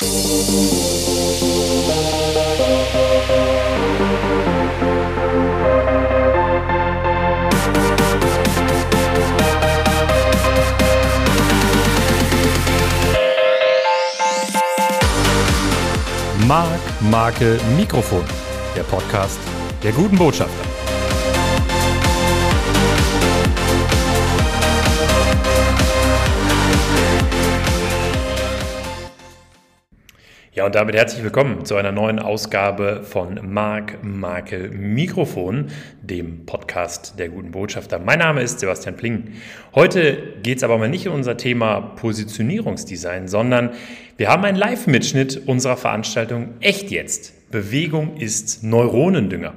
Mark, Marke, Mikrofon. Der Podcast der guten Botschafter. Und damit herzlich willkommen zu einer neuen Ausgabe von Mark, Marke, Mikrofon, dem Podcast der guten Botschafter. Mein Name ist Sebastian Pling. Heute geht es aber mal nicht um unser Thema Positionierungsdesign, sondern wir haben einen Live-Mitschnitt unserer Veranstaltung Echt jetzt. Bewegung ist Neuronendünger.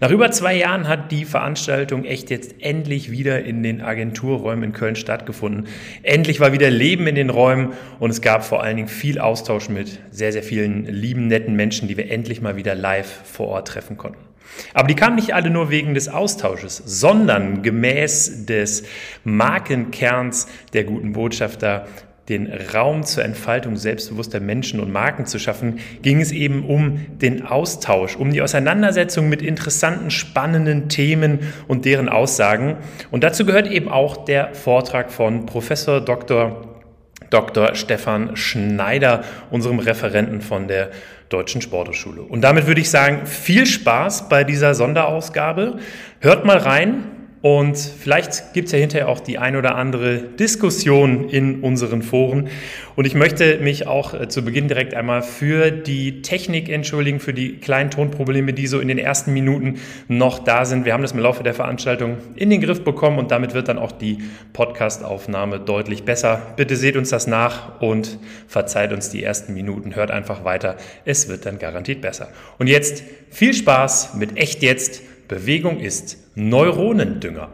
Nach über zwei Jahren hat die Veranstaltung echt jetzt endlich wieder in den Agenturräumen in Köln stattgefunden. Endlich war wieder Leben in den Räumen und es gab vor allen Dingen viel Austausch mit sehr, sehr vielen lieben, netten Menschen, die wir endlich mal wieder live vor Ort treffen konnten. Aber die kamen nicht alle nur wegen des Austausches, sondern gemäß des Markenkerns der guten Botschafter den Raum zur Entfaltung selbstbewusster Menschen und Marken zu schaffen, ging es eben um den Austausch, um die Auseinandersetzung mit interessanten, spannenden Themen und deren Aussagen. Und dazu gehört eben auch der Vortrag von Professor Dr. Dr. Stefan Schneider, unserem Referenten von der Deutschen Sporthochschule. Und damit würde ich sagen, viel Spaß bei dieser Sonderausgabe. Hört mal rein, und vielleicht gibt es ja hinterher auch die ein oder andere Diskussion in unseren Foren. Und ich möchte mich auch äh, zu Beginn direkt einmal für die Technik entschuldigen, für die kleinen Tonprobleme, die so in den ersten Minuten noch da sind. Wir haben das im Laufe der Veranstaltung in den Griff bekommen und damit wird dann auch die Podcastaufnahme deutlich besser. Bitte seht uns das nach und verzeiht uns die ersten Minuten. Hört einfach weiter. Es wird dann garantiert besser. Und jetzt viel Spaß mit Echt jetzt Bewegung ist Neuronendünger.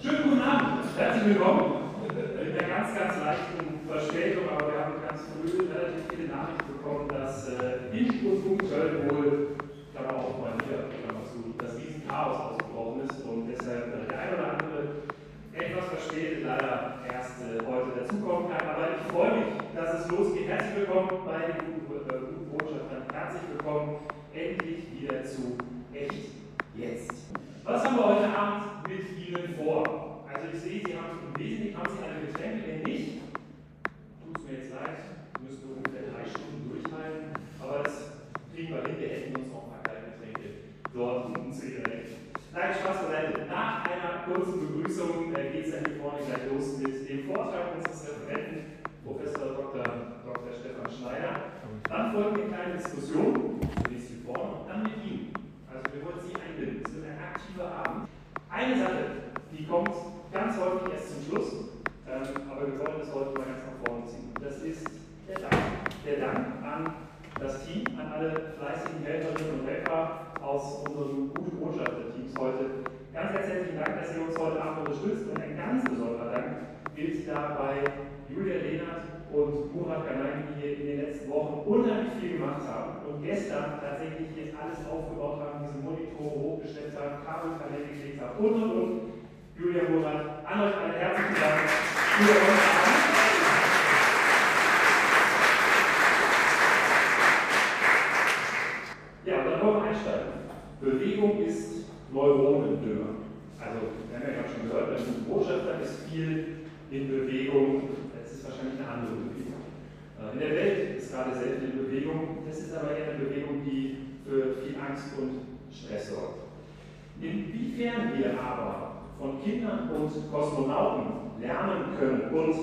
Schönen guten Abend, herzlich willkommen. Mit einer ganz, ganz leichten Verspätung, aber wir haben ganz früh relativ viele Nachrichten bekommen, dass äh, in Sturmpunkt Köln wohl, Klammer auf mal hier, Klammer zu, das Riesenchaos ausgebrochen ist und deshalb äh, der ein oder andere etwas verspätet leider erst äh, heute dazukommen kann. Aber ich freue mich, dass es losgeht. Herzlich willkommen bei den guten, äh, Botschaftern. Herzlich willkommen endlich wieder zu Echt jetzt. Was haben wir heute Abend mit Ihnen vor? Also ich sehe, Sie haben im Wesentlichen haben Sie alle Getränke, wenn nicht, tut es mir jetzt leid, müssen wir ungefähr drei Stunden durchhalten, aber das kriegen wir hin, wir hätten uns ein paar kleine Getränke dort unten zu Ihrer. Nein, Spaß beiseite. Nach einer kurzen Begrüßung äh, geht es dann hier vorne gleich los mit dem Vortrag unseres Referenten, Professor Dr. Dr. Stefan Schneider. Dann folgt eine kleine Diskussion, zunächst hier vorne und dann mit Ihnen. Also wir wollen Sie einbinden. Aktiver Abend. Eine Sache, die kommt ganz häufig erst zum Schluss, ähm, aber wir wollen das heute mal ganz nach vorne ziehen. Das ist der Dank. Der Dank an das Team, an alle fleißigen Helferinnen und Helfer aus unserem guten Botschafter-Teams heute. Ganz, ganz herzlichen Dank, dass ihr uns heute Abend unterstützt und ein ganz besonderer Dank gilt dabei Julia Lehnert und Murat Ganani hier in den letzten Wochen unheimlich viel gemacht haben und gestern tatsächlich jetzt alles aufgebaut haben, diese Monitore hochgestellt haben, Kabelkanäle geklickt haben und und und. Julia Murat, an euch alle herzlichen Dank für euren Abend. Ja, und dann wollen wir einsteigen. Bewegung ist Neuronendünger. Also, wir haben ja gerade schon gehört, bei Botschafter ist viel in Bewegung wahrscheinlich eine andere Bewegung. Äh, in der Welt ist gerade sehr viel Bewegung, das ist aber eher eine Bewegung, die für viel Angst und Stress sorgt. Inwiefern wir aber von Kindern und Kosmonauten lernen können und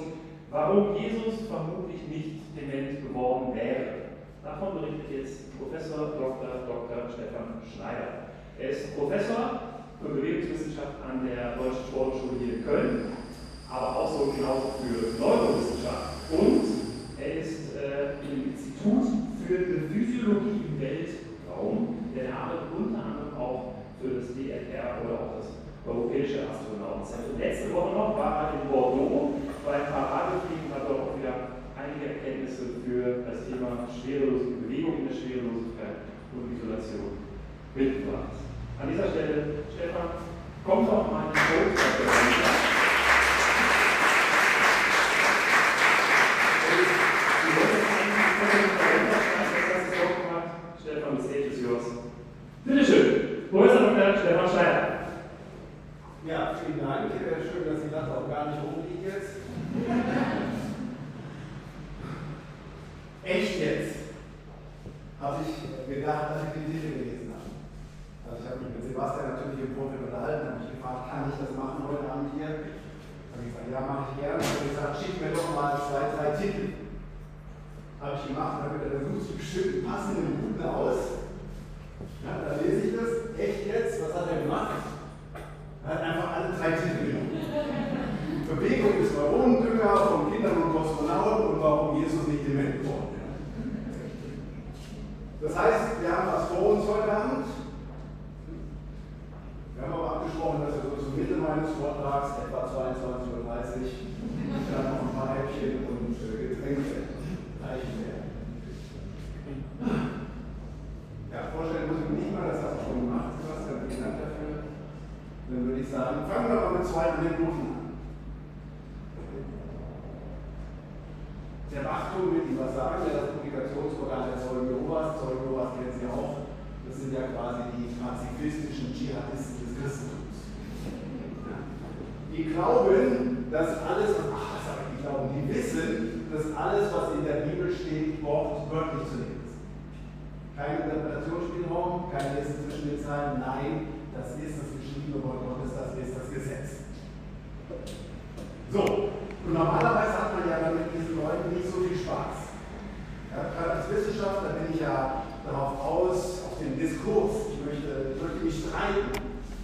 warum Jesus vermutlich nicht dement geworden wäre, davon berichtet jetzt Professor Dr. Dr. Stefan Schneider. Er ist Professor für Bewegungswissenschaft an der Deutschen Sportschule hier in Köln aber auch so genau für Neurowissenschaft. Und er ist äh, im Institut für Physiologie im Weltraum, denn er arbeitet unter anderem auch für das DLR oder auch das Europäische Astronautenzentrum. Letzte Woche noch war er in Bordeaux beim Paradefliegen, hat dort auch wieder einige Erkenntnisse für das Thema schwerelose Bewegung in der Schwerelosigkeit und Isolation mitgebracht. An dieser Stelle, Stefan, kommt doch mal in streiten.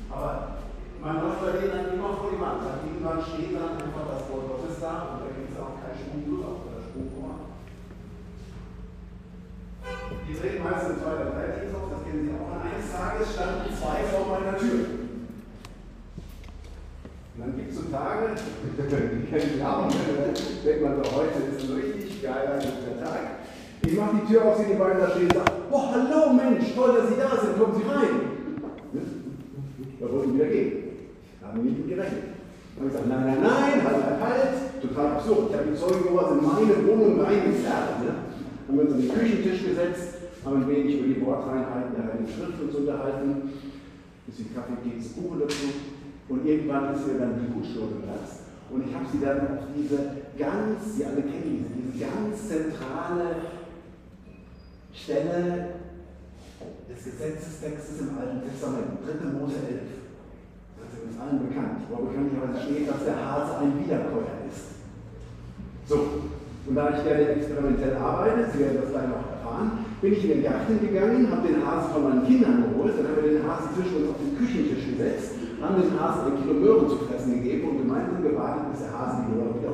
Aber man läuft bei denen dann immer vor die Wand. Dann irgendwann steht dann einfach das Wort Gottes da und da gibt es auch keinen Sprung drüber oder Sprung voran. Die treten meistens zwei oder drei Teams auf, das kennen Sie auch. Und eines Tages standen zwei vor meiner Tür. Und dann gibt es so Tage, die kennen Sie auch, denkt man so, heute ist ein richtig geiler guter Tag. Ich mache die Tür auf, sehe die beiden da stehen und sage, oh, hallo Mensch, toll, dass Sie da sind, kommen. Da wollten wieder gehen. Haben wir nicht mit gerechnet. Dann habe ich gesagt, nein, nein, nein, halt, halt, halt. Total absurd. Ich habe die Zeugen sowas in meine Wohnung reingezerrt. Ne? Haben wir uns an den Küchentisch gesetzt, haben ein wenig über die Wortreinheiten der Heiligen Schrift uns unterhalten. Ein bisschen Kaffee, Keks, Kuchen dazu. Und irgendwann ist mir dann die Hutschnur geplatzt. Und ich habe sie dann auf diese ganz, Sie alle kennen diese, diese ganz zentrale Stelle des Gesetzestextes im Alten Testament, 3. Mose 11. Das ist uns allen bekannt, wo bekanntlicherweise steht, dass der Hase ein Wiederkäuer ist. So, und da ich gerne experimentell arbeite, Sie werden das gleich noch erfahren, bin ich in den Garten gegangen, habe den Hasen von meinen Kindern geholt, dann haben wir den Hasen zwischen uns auf den Küchentisch gesetzt haben den Hasen ein Kilo Möhren zu fressen gegeben und gemeinsam gewartet, bis der Hase die Möhren wieder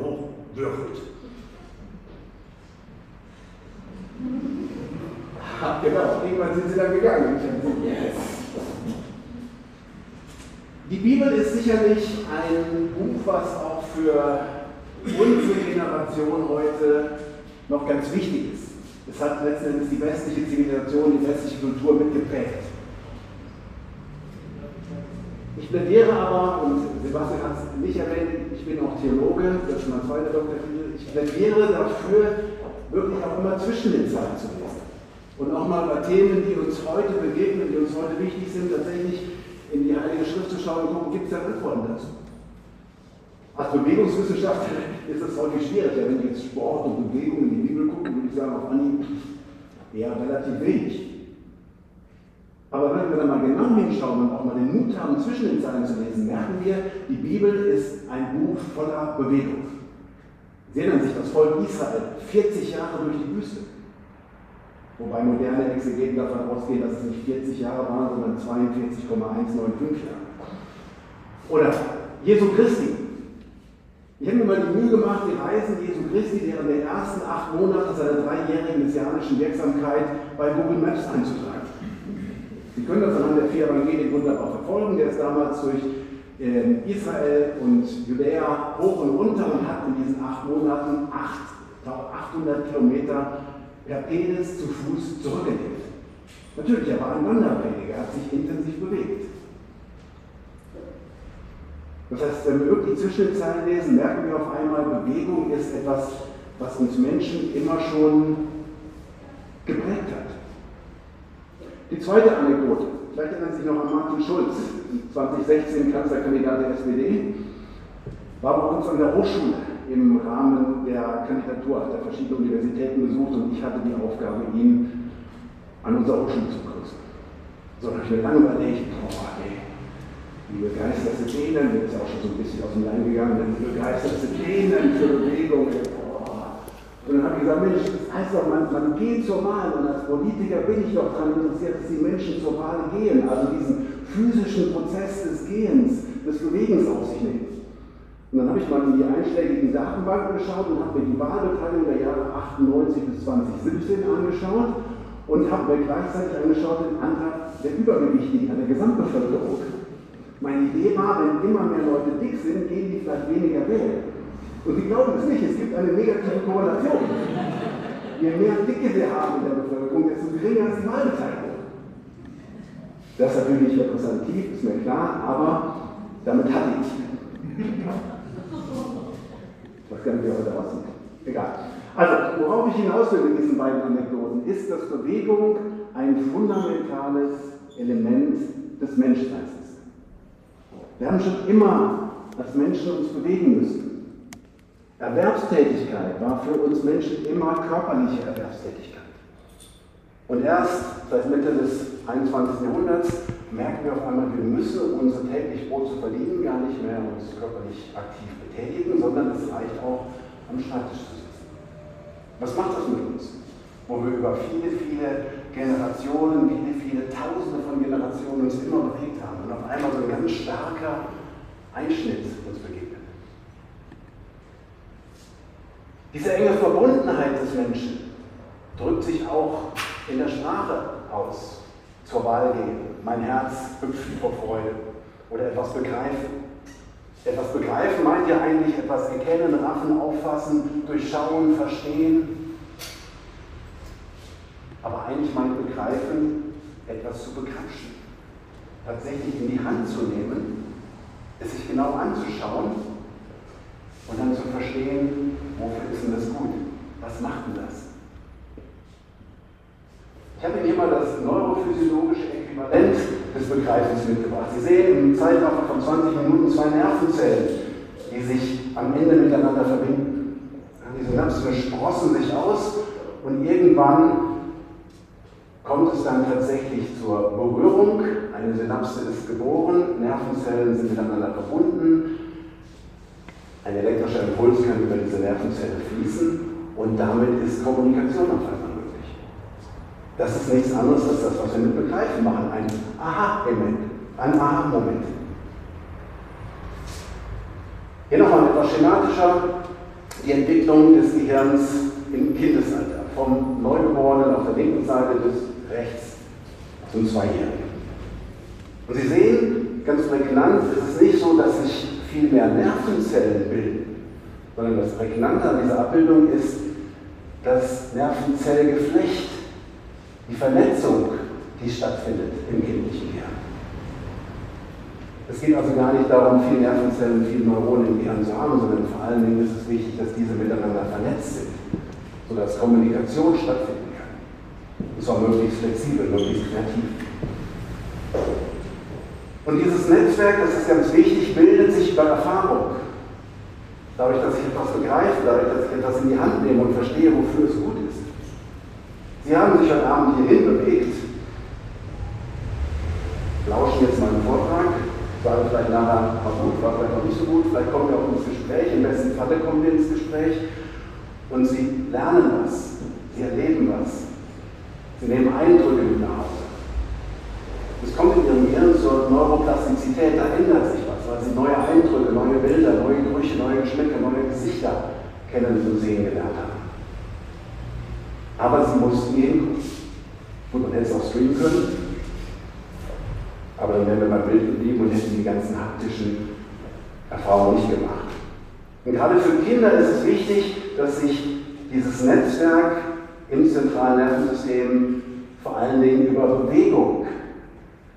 genau, irgendwann sind sie dann gegangen. Yes. Die Bibel ist sicherlich ein Buch, was auch für unsere Generation heute noch ganz wichtig ist. Es hat letztendlich die westliche Zivilisation, die westliche Kultur mitgeprägt. Ich plädiere aber, und Sebastian hat es nicht erwähnt, ich bin auch Theologe, das ist mein zweiter Doktortitel, ich plädiere dafür, wirklich auch immer zwischen den Zeilen zu lesen. Und auch mal bei Themen, die uns heute begegnen, die uns heute wichtig sind, tatsächlich in die Heilige Schrift zu schauen und gucken, gibt es da Antworten dazu? Als Bewegungswissenschaftler ist das häufig schwierig. Ja, wenn ich jetzt Sport und Bewegung in die Bibel gucke, würde ich sagen, auf Anhieb eher relativ wenig. Aber wenn wir dann mal genau hinschauen und auch mal den Mut haben, zwischen den Zeilen zu lesen, merken wir, die Bibel ist ein Buch voller Bewegung. Sie erinnern sich das Volk Israel 40 Jahre durch die Wüste. Wobei moderne Exegeten davon ausgehen, dass es nicht 40 Jahre waren, sondern 42,195 Jahre. Oder Jesu Christi. Ich habe mir mal die Mühe gemacht, die Reisen Jesu Christi während der ersten acht Monate seiner dreijährigen messianischen Wirksamkeit bei Google Maps einzutragen. Sie können das anhand der vier Evangelien wunderbar verfolgen. Der ist damals durch äh, Israel und Judäa hoch und runter und hat in diesen acht Monaten 800 Kilometer per Penis zu Fuß zurückgelegt. Natürlich, er war ein Wanderprediger, er hat sich intensiv bewegt. Das heißt, wenn wir wirklich zwischen den Zeilen lesen, merken wir auf einmal, Bewegung ist etwas, was uns Menschen immer schon geprägt hat. Die zweite Anekdote, vielleicht erinnern Sie sich noch an Martin Schulz, 2016 Kanzlerkandidat der SPD, war bei uns an der Hochschule im Rahmen der Kandidatur der verschiedenen Universitäten besucht und ich hatte die Aufgabe, ihn an unserer Hochschule zu begrüßen. So, da habe ich mir lange überlegt, boah, ey, wie begeisterst du denen, mir ist auch schon so ein bisschen aus dem Leim gegangen, wie begeisterst du denen für Bewegung, boah. Und dann habe ich gesagt, Mensch, das heißt doch, man, man geht zur Wahl und als Politiker bin ich doch daran interessiert, dass die Menschen zur Wahl gehen, also diesen physischen Prozess des Gehens, des Bewegens auf sich nehmen. Und dann habe ich mal in die einschlägigen Datenbanken geschaut und habe mir die Wahlbeteiligung der Jahre 98 bis 2017 angeschaut und habe mir gleichzeitig angeschaut den Anteil der Übergewichtigen an der Gesamtbevölkerung. Meine Idee war, wenn immer mehr Leute dick sind, gehen die vielleicht weniger wählen. Und Sie glauben es nicht, es gibt eine negative Korrelation. Je mehr Dicke wir haben in der Bevölkerung, desto geringer ist die Wahlbeteiligung. Das ist natürlich repräsentativ, ist mir klar, aber damit hatte ich. Was können wir heute aussehen? Egal. Also, worauf ich hinaus will mit diesen beiden Anekdoten, ist, dass Bewegung ein fundamentales Element des Menschseins ist. Wir haben schon immer als Menschen uns bewegen müssen. Erwerbstätigkeit war für uns Menschen immer körperliche Erwerbstätigkeit. Und erst seit Mitte des 21. Jahrhunderts merken wir auf einmal, wir müssen, unser täglich Brot zu verdienen, gar nicht mehr uns körperlich aktiv betätigen, sondern es reicht auch, am Schreibtisch zu sitzen. Was macht das mit uns? Wo wir über viele, viele Generationen, viele, viele Tausende von Generationen uns immer bewegt haben und auf einmal so ein ganz starker Einschnitt uns begegnet. Diese enge Verbundenheit des Menschen drückt sich auch in der Sprache aus. Zur Wahl gehen, mein Herz hüpft vor Freude oder etwas begreifen. Etwas begreifen meint ja eigentlich etwas erkennen, raffen, auffassen, durchschauen, verstehen. Aber eigentlich meint begreifen, etwas zu begrapschen. Tatsächlich in die Hand zu nehmen, es sich genau anzuschauen und dann zu verstehen, wofür ist denn das gut? Was macht denn das? Ich habe Ihnen hier mal das neurophysiologische Äquivalent des Begreifens mitgebracht. Sie sehen im Zeitraffer von 20 Minuten zwei Nervenzellen, die sich am Ende miteinander verbinden. Die Synapsen sprossen sich aus und irgendwann kommt es dann tatsächlich zur Berührung. Eine Synapse ist geboren, Nervenzellen sind miteinander verbunden. Ein elektrischer Impuls kann über diese Nervenzelle fließen und damit ist Kommunikation möglich. Das ist nichts anderes als das, was wir mit Begreifen machen. Ein Aha-Moment, ein Aha-Moment. Hier nochmal etwas schematischer die Entwicklung des Gehirns im Kindesalter. Vom Neugeborenen auf der linken Seite bis rechts zum Zweijährigen. Und Sie sehen, ganz prägnant ist es nicht so, dass sich viel mehr Nervenzellen bilden, sondern das Prägnante an dieser Abbildung ist das Nervenzellgeflecht, die Vernetzung, die stattfindet im kindlichen Gehirn. Es geht also gar nicht darum, viele Nervenzellen, viele Neuronen im Gehirn zu haben, sondern vor allen Dingen ist es wichtig, dass diese miteinander vernetzt sind, sodass Kommunikation stattfinden kann. Und zwar möglichst flexibel, möglichst kreativ. Und dieses Netzwerk, das ist ganz wichtig, bildet sich über Erfahrung. Dadurch, dass ich etwas begreife, dadurch, dass ich etwas in die Hand nehme und verstehe, wofür es gut ist. Sie haben sich heute Abend hierhin bewegt, lauschen jetzt meinen Vortrag, sagen vielleicht nachher, war gut, war vielleicht auch nicht so gut, vielleicht kommen wir auch ins Gespräch, im besten Falle kommen wir ins Gespräch. Und Sie lernen was, Sie erleben was, Sie nehmen Eindrücke mit nach Hause. Es kommt in Ihrem Gehirn zur Neuroplastizität, da ändert sich was, weil Sie neue Eindrücke, neue Bilder, neue Gerüche, neue Geschmäcker, neue Gesichter kennen und sehen gelernt haben. Hinkommen. Gut, man hätte es auch streamen können, aber dann wären wir beim Bild geblieben und hätten die ganzen haptischen Erfahrungen nicht gemacht. Und gerade für Kinder ist es wichtig, dass sich dieses Netzwerk im zentralen Nervensystem vor allen Dingen über Bewegung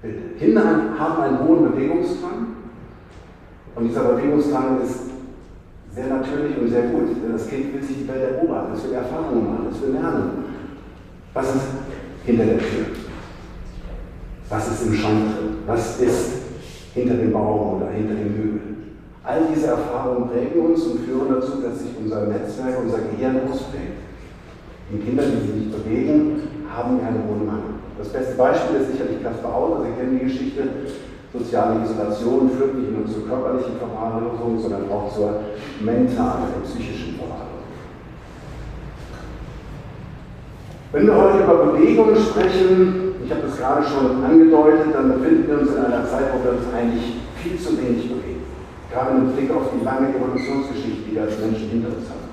bildet. Kinder haben einen hohen Bewegungsdrang und dieser Bewegungsdrang ist sehr natürlich und sehr gut, denn das Kind will sich die Welt erobern, es will Erfahrungen machen, es will lernen. Was ist hinter der Tür? Was ist im Schrank drin? Was ist hinter dem Baum oder hinter dem Hügel? All diese Erfahrungen prägen uns und führen dazu, dass sich unser Netzwerk, unser Gehirn ausprägt. Die Kinder, die sich nicht bewegen, haben einen hohen Mangel. Das beste Beispiel ist sicherlich Kaspar Auer, Sie kennen die Geschichte. Soziale Isolation führt nicht nur zur körperlichen Verwahrlosung, sondern auch zur mentalen und psychischen Wenn wir heute über Bewegung sprechen, ich habe das gerade schon angedeutet, dann befinden wir uns in einer Zeit, wo wir uns eigentlich viel zu wenig bewegen. Gerade mit Blick auf die lange Evolutionsgeschichte, die wir als Menschen hinter uns haben.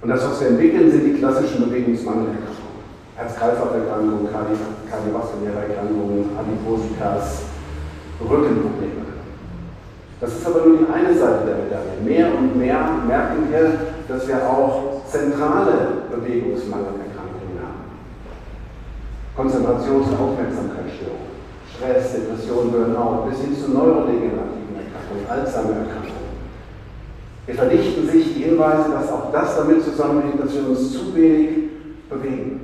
Und das, was wir entwickeln, sind die klassischen Bewegungsmangelerkrankungen. Herz-Kreislauf-Erkrankungen, kardiovaskuläre Erkrankungen, Adipositas, Rückenprobleme. Das ist aber nur die eine Seite der Medaille. Mehr und mehr merken wir, dass wir auch zentrale Bewegungsmangelerkrankungen haben. Konzentrations- und Aufmerksamkeitsstörungen, Stress, Depression, Burnout, bis hin zu neurodegenerativen Erkrankungen, Alzheimer-Erkrankungen. Wir verdichten sich die Hinweise, dass auch das damit zusammenhängt, dass wir uns zu wenig bewegen.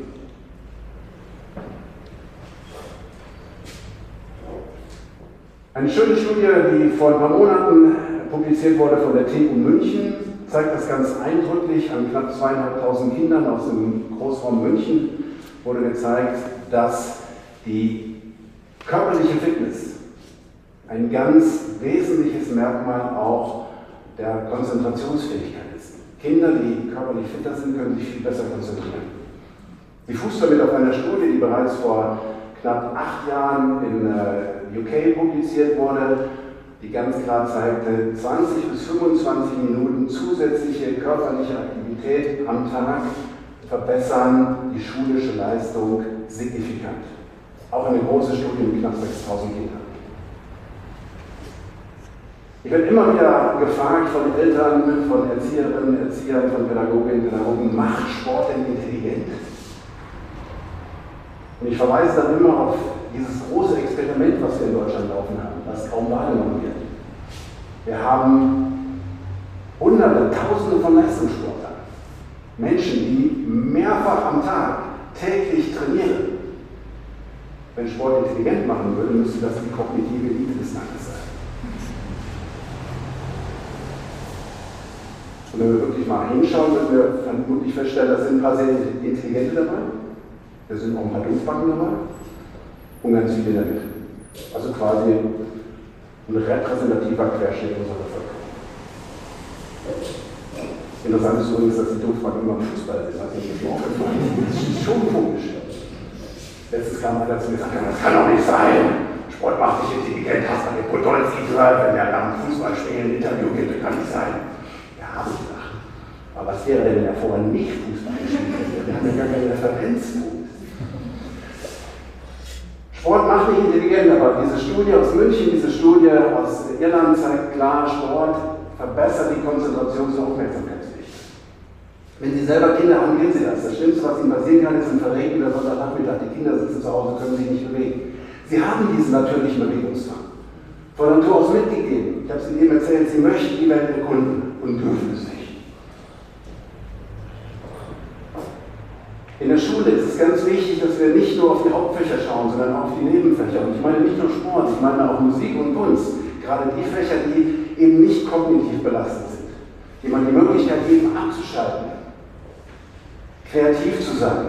Eine schöne Studie, die vor ein paar Monaten publiziert wurde von der TU München, zeigt das ganz eindrücklich. An knapp zweieinhalbtausend Kindern aus dem Großraum München wurde gezeigt, dass die körperliche Fitness ein ganz wesentliches Merkmal auch der Konzentrationsfähigkeit ist. Kinder, die körperlich fitter sind, können sich viel besser konzentrieren. Sie fußt damit auf einer Studie, die bereits vor knapp acht Jahren in äh, UK publiziert wurde, die ganz klar zeigte, 20 bis 25 Minuten zusätzliche körperliche Aktivität am Tag verbessern die schulische Leistung signifikant. Auch eine große Studie mit knapp 6000 Kindern. Ich werde immer wieder gefragt von Eltern, von Erzieherinnen, Erziehern, von Pädagoginnen, Pädagogen, macht Sport denn intelligent? Und ich verweise dann immer auf dieses große Experiment, was wir in Deutschland laufen haben, das kaum wahrgenommen wird. Wir haben Hunderte, Tausende von Leistungssportlern. Menschen, die mehrfach am Tag täglich trainieren. Wenn Sport intelligent machen würde, müsste das die kognitive Elite des Landes sein. Und wenn wir wirklich mal hinschauen, würden wir vermutlich feststellen, da sind ein paar sehr intelligente dabei. Da sind auch ein paar Dumpfbacken dabei. Und ganz viele Mitte. Also quasi ein repräsentativer Querschnitt unserer Bevölkerung. Interessant ist übrigens, dass die Dumpfbacken immer im Fußball. Also das ist schon komisch. Letztes kam einer zu mir und sagte, das kann doch nicht sein. Sport macht dich intelligent, hast du den Podolski gehört, wenn er nach dem Fußballspielen ein Interview gibt, das kann nicht sein. habe ich gedacht. Aber was wäre denn, wenn er vorher nicht Fußball gespielt hätte? Wir haben ja gar keine. Sport nicht intelligent, aber diese Studie aus München, diese Studie aus Irland zeigt klar, Sport verbessert die Konzentrations- und Aufmerksamkeitsfähigkeit. Wenn Sie selber Kinder haben, kennen Sie das. Das Schlimmste, was Ihnen passieren kann, ist ein verregneter Sonntagnachmittag. Die Kinder sitzen zu Hause, können sich nicht bewegen. Sie haben diesen natürlichen Bewegungsdrang. Von Natur aus mitgegeben. Ich habe es Ihnen eben erzählt, Sie möchten die Welt erkunden und dürfen es nicht. In der Schule ist es ganz wichtig, dass wir nicht nur auf die Hauptfächer schauen, sondern auch auf die Nebenfächer. Und ich meine nicht nur Sport, ich meine auch Musik und Kunst. Gerade die Fächer, die eben nicht kognitiv belastet sind, die man die Möglichkeit geben, abzuschalten, kreativ zu sein.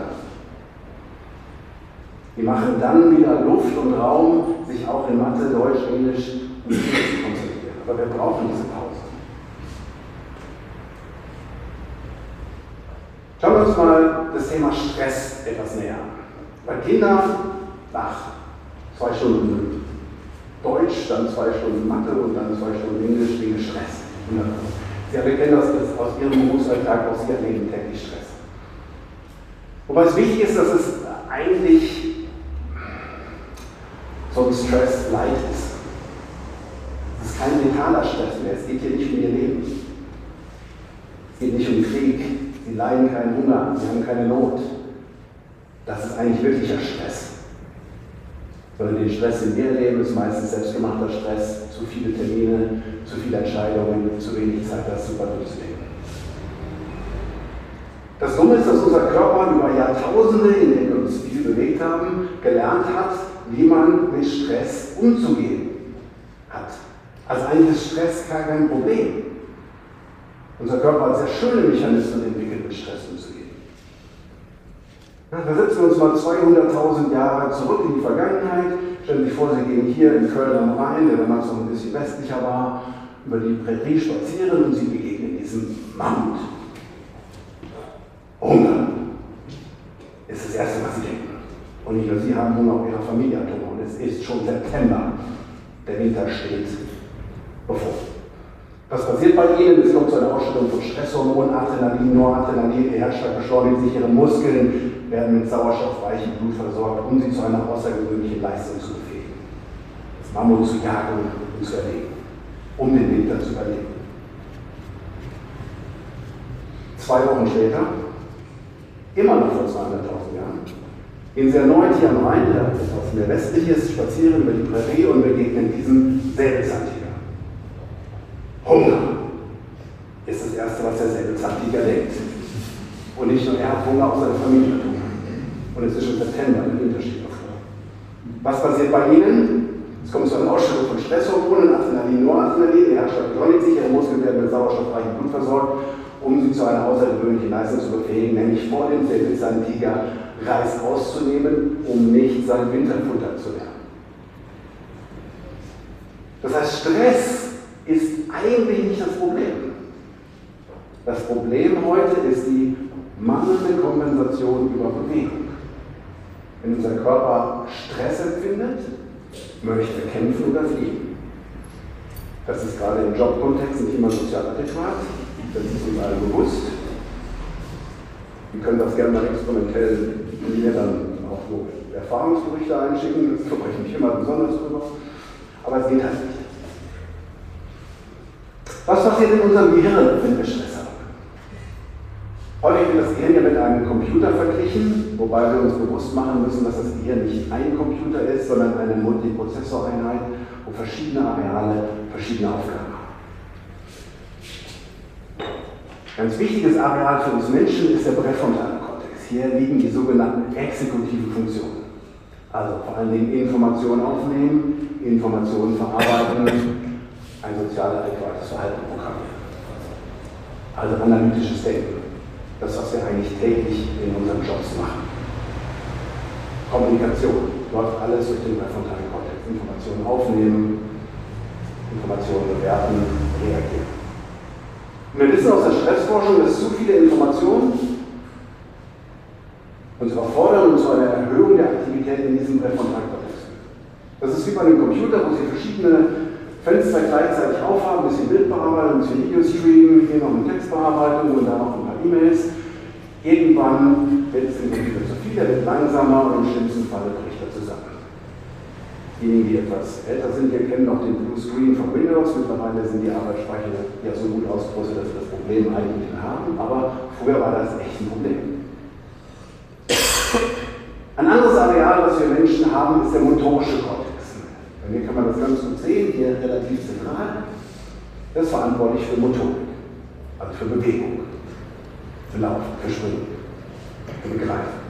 Die machen dann wieder Luft und Raum, sich auch in Mathe, Deutsch, Englisch und zu konzentrieren. Aber wir brauchen diese Pause. Schauen wir uns mal das Thema Stress etwas näher an. Bei Kindern nach zwei Stunden Deutsch, dann zwei Stunden Mathe und dann zwei Stunden Englisch wegen Stress. Sie alle kennen das aus Ihrem Berufsalltag, aus Ihrem Leben täglich Stress. Wobei es wichtig ist, dass es eigentlich so ein Stress light ist. Es ist kein mentaler Stress mehr, es geht hier nicht um Ihr Leben. Es geht nicht um Krieg, Sie leiden keinen Hunger, sie haben keine Not. Das ist eigentlich wirklicher Stress. Sondern den Stress in ihr Leben ist meistens selbstgemachter Stress, zu viele Termine, zu viele Entscheidungen, zu wenig Zeit, das super durchzulegen. Das Dumme ist, dass unser Körper über Jahrtausende, in denen wir uns viel bewegt haben, gelernt hat, wie man mit Stress umzugehen hat. Also eigentlich ist Stress gar kein Problem. Unser Körper hat sehr schöne Mechanismen mit Stress umzugehen. Ja, versetzen wir uns mal 200.000 Jahre zurück in die Vergangenheit. Stellen Sie sich vor, Sie gehen hier in Köln am Rhein, der damals noch ein bisschen westlicher war, über die Prärie spazieren und Sie begegnen diesem Mammut. Hunger ist das Erste, was Sie denken. Und nicht nur Sie haben Hunger, auch Ihre Familie hat Hunger. Und es ist schon September. Der Winter steht bevor. Was passiert bei Ihnen? Es kommt zu einer Ausstellung von Stresshormonen, Adrenalin, Noradrenalin, Ihr Herzschlag beschleunigt sich, Ihre Muskeln werden mit sauerstoffreichem Blut versorgt, um Sie zu einer außergewöhnlichen Leistung zu befähigen. Das Mammut zu jagen und zu erlegen, um den Winter zu überleben. Zwei Wochen später, immer noch vor 200.000 Jahren, gehen Sie erneut hier am Rhein, der westlich ist, spazieren über die Prärie und begegnen diesem Säbelzahntiger. Hunger ist das Erste, was der Säbelzahntiger denkt. Und nicht nur er hat Hunger, auch seine Familie hat Hunger. Und es ist schon September, der Winter steht davor. Was passiert bei Ihnen? Es kommt zu einer Ausstellung von Stresshormonen, Adrenalin, Noradrenalin, die Herzschlag beschleunigt sich, Ihre Muskeln werden mit sauerstoffreichem Blut versorgt, um sie zu einer außergewöhnlichen Leistung zu befähigen, nämlich vor dem Säbelzahntiger Reis auszunehmen, um nicht sein Winterfutter zu lernen. Das heißt, Stress ist eigentlich nicht das Problem. Das Problem heute ist die mangelnde Kompensation über Bewegung. Wenn unser Körper Stress empfindet, möchte kämpfen oder fliehen. Das ist gerade im Jobkontext nicht immer sozial adäquat, das ist uns allen bewusst. Wir können das gerne mal experimentell mir dann auch so Erfahrungsberichte einschicken, das kümmere ich mich immer besonders drüber. Aber es geht halt. Was passiert in unserem Gehirn, wenn wir Stress haben? Häufig wird das Gehirn ja mit einem Computer verglichen, wobei wir uns bewusst machen müssen, dass das Gehirn nicht ein Computer ist, sondern eine Multiprozessoreinheit, wo verschiedene Areale verschiedene Aufgaben haben. Ganz wichtiges Areal für uns Menschen ist der präfrontale Kortex. Hier liegen die sogenannten exekutiven Funktionen. Also vor allen Dingen Informationen aufnehmen, Informationen verarbeiten, ein sozial adäquates Verhalten programmieren. Also analytisches Denken. Das, was wir eigentlich täglich in unseren Jobs machen. Kommunikation läuft alles durch den präfrontalen Kortex. Informationen aufnehmen, Informationen bewerten, reagieren. Und wir wissen aus der Stressforschung, dass zu viele Informationen uns überfordern und zu einer Erhöhung der Aktivität in diesem präfrontalen Kortex führen. Das ist wie bei einem Computer, wo Sie verschiedene Fenster gleichzeitig aufhaben, ein bisschen Bildbearbeitung, ein bisschen Videostream, hier noch eine Textbearbeitung und dann noch ein paar E-Mails. Irgendwann wird es dem Computer zu viel, er wird langsamer und im schlimmsten Falle bricht er zusammen. Diejenigen, die etwas älter sind, hier kennen noch den Blue Screen von Windows. Mittlerweile sind die Arbeitsspeicher ja so gut ausgerüstet, dass wir das Problem eigentlich haben, aber früher war das echt ein Problem. Ein anderes Areal, was wir Menschen haben, ist der motorische Kortex. Mir kann man das ganz gut sehen, hier relativ zentral. Das ist verantwortlich für Motorik, also für Bewegung, für Laufen, für Springen, für Begreifen.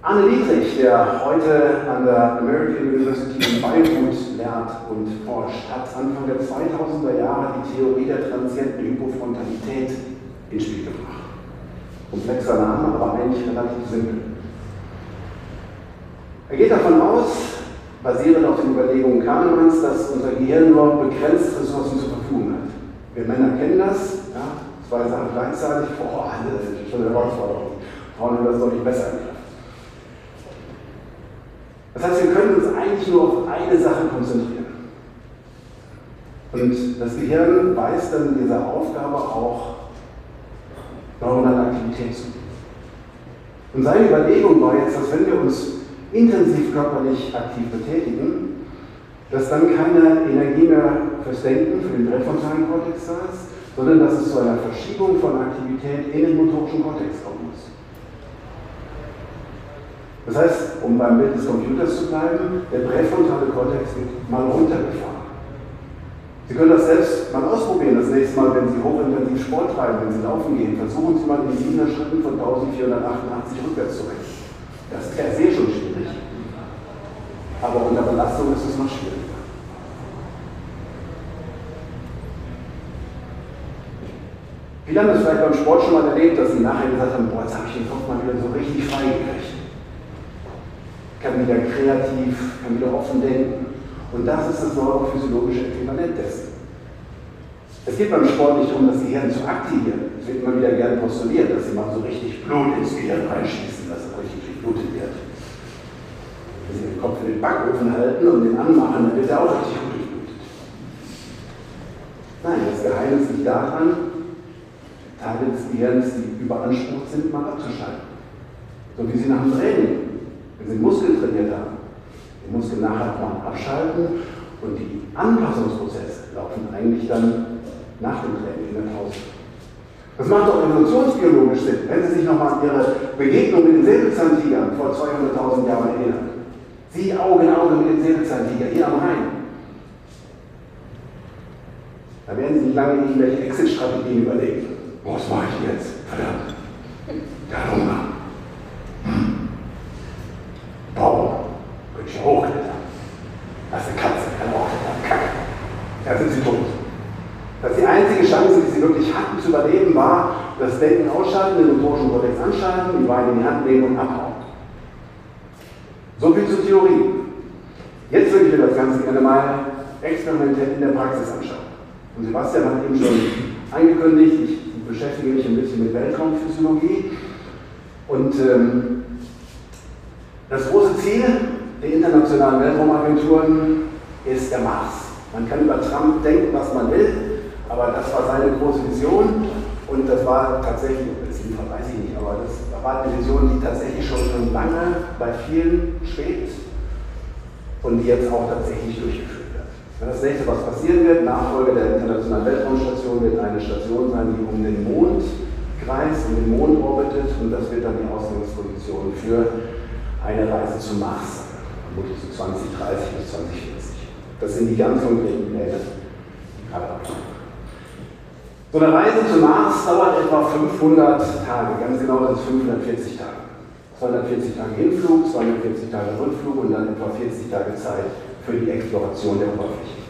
Arne Dietrich, der heute an der American University in Beirut lehrt und forscht, hat Anfang der 2000er Jahre die Theorie der transienten Hypofrontalität ins Spiel gebracht. Komplexer Name, aber eigentlich relativ simpel. Er geht davon aus, basierend auf den Überlegungen Kahnemanns, dass unser Gehirn nur begrenzt Ressourcen zur Verfügung hat. Wir Männer kennen das, ja, zwei Sachen gleichzeitig, boah, das ist schon eine Herausforderung. Frauen haben das deutlich besser im Griff. Das heißt, wir können uns eigentlich nur auf eine Sache konzentrieren. Und das Gehirn weist dann in dieser Aufgabe auch neuronale Aktivität zu. Und seine Überlegung war jetzt, dass wenn wir uns intensiv körperlich aktiv betätigen, dass dann keine Energie mehr fürs Denken, für den präfrontalen Kortex da ist, sondern dass es zu einer Verschiebung von Aktivität in den motorischen Kortex kommen muss. Das heißt, um beim Bild des Computers zu bleiben, der präfrontale Kortex wird mal runtergefahren. Sie können das selbst mal ausprobieren, das nächste Mal, wenn Sie hochintensiv Sport treiben, wenn Sie laufen gehen. Versuchen Sie mal in 7 Schritten von 1488 rückwärts zu rechnen. Das ist per se schon schwierig. Aber unter Belastung ist es noch schwieriger. Viele haben das vielleicht beim Sport schon mal erlebt, dass sie nachher gesagt haben, boah, jetzt habe ich den Kopf mal wieder so richtig frei gekriegt. Kann wieder kreativ, kann wieder offen denken. Und das ist das neurophysiologische Äquivalent dessen. Es geht beim Sport nicht darum, das Gehirn zu aktivieren. Es wird immer wieder gerne postuliert, dass sie mal so richtig Blut ins Gehirn reinschießen, dass es richtig Blut in wenn sie den Kopf in den Backofen halten und den anmachen, dann wird er auch richtig gut geblutet. Nein, das Geheimnis liegt daran, Teile des Gehirns, die überansprucht sind, mal abzuschalten. So wie sie nach dem Training, wenn sie Muskeln trainiert haben, die Muskeln nachher mal abschalten und die Anpassungsprozesse laufen eigentlich dann nach dem Training in der Pause. Das macht auch evolutionsbiologisch Sinn, wenn Sie sich nochmal an Ihre Begegnung mit den Säbelzahntigern vor 200.000 Jahren erinnern. Sie Auge in Auge mit den Säbelzahntigern hier am Rhein. Da werden Sie nicht lange irgendwelche Exit-Strategien überlegen. Was mache ich jetzt? Verdammt. Der Hunger. Hm. Baum. Könnte ich hochklettern. Das ist eine Katze, kann auch klettern. Kacke. Da sind sie tot. Das ist die einzige Chance, die sie wirklich hatten zu überleben, war das Denken ausschalten, den motorischen Kortex anschalten, die Beine in die Hand nehmen und abhauen. So viel zur Theorie. Jetzt würde ich mir das Ganze gerne mal experimentell in der Praxis anschauen. Und Sebastian hat eben schon angekündigt, ich beschäftige mich ein bisschen mit Weltraumphysiologie. Und ähm, das große Ziel der internationalen Weltraumagenturen ist der Mars. Man kann über Trump denken, was man will, aber das war seine große Vision und das war tatsächlich, beziehungsweise weiß ich nicht, aber das war eine Vision, die tatsächlich schon, schon lange bei vielen schwebt und die jetzt auch tatsächlich durchgeführt das nächste, was passieren wird, Nachfolger der Internationalen Weltraumstation, wird eine Station sein, die um den Mond kreist, um den Mond orbitet und das wird dann die Ausgangsposition für eine Reise zum Mars vermutlich so 2030 bis 2040. Das sind die ganz konkreten Pläne, die gerade ablaufen. So eine Reise zum Mars dauert etwa 500 Tage, ganz genau das ist 540 Tage. 240 Tage Hinflug, 240 Tage Rückflug und dann etwa 40 Tage Zeit für die Exploration der Oberfläche.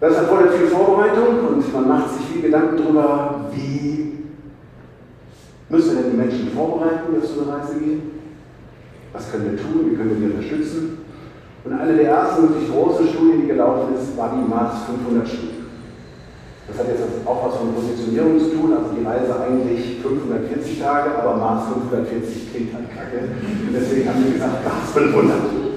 Das erfordert viel Vorbereitung und man macht sich viel Gedanken darüber, wie müssen denn die Menschen vorbereiten, die auf so eine Reise gehen? Was können wir tun? Wie können wir die unterstützen? Und eine der ersten wirklich großen Studien, die gelaufen ist, war die Mars 500 Studie. Das hat jetzt auch was mit Positionierung zu tun, also die Reise eigentlich 540 Tage, aber Mars 540 klingt halt kacke. Und deswegen haben wir gesagt, Mars 500.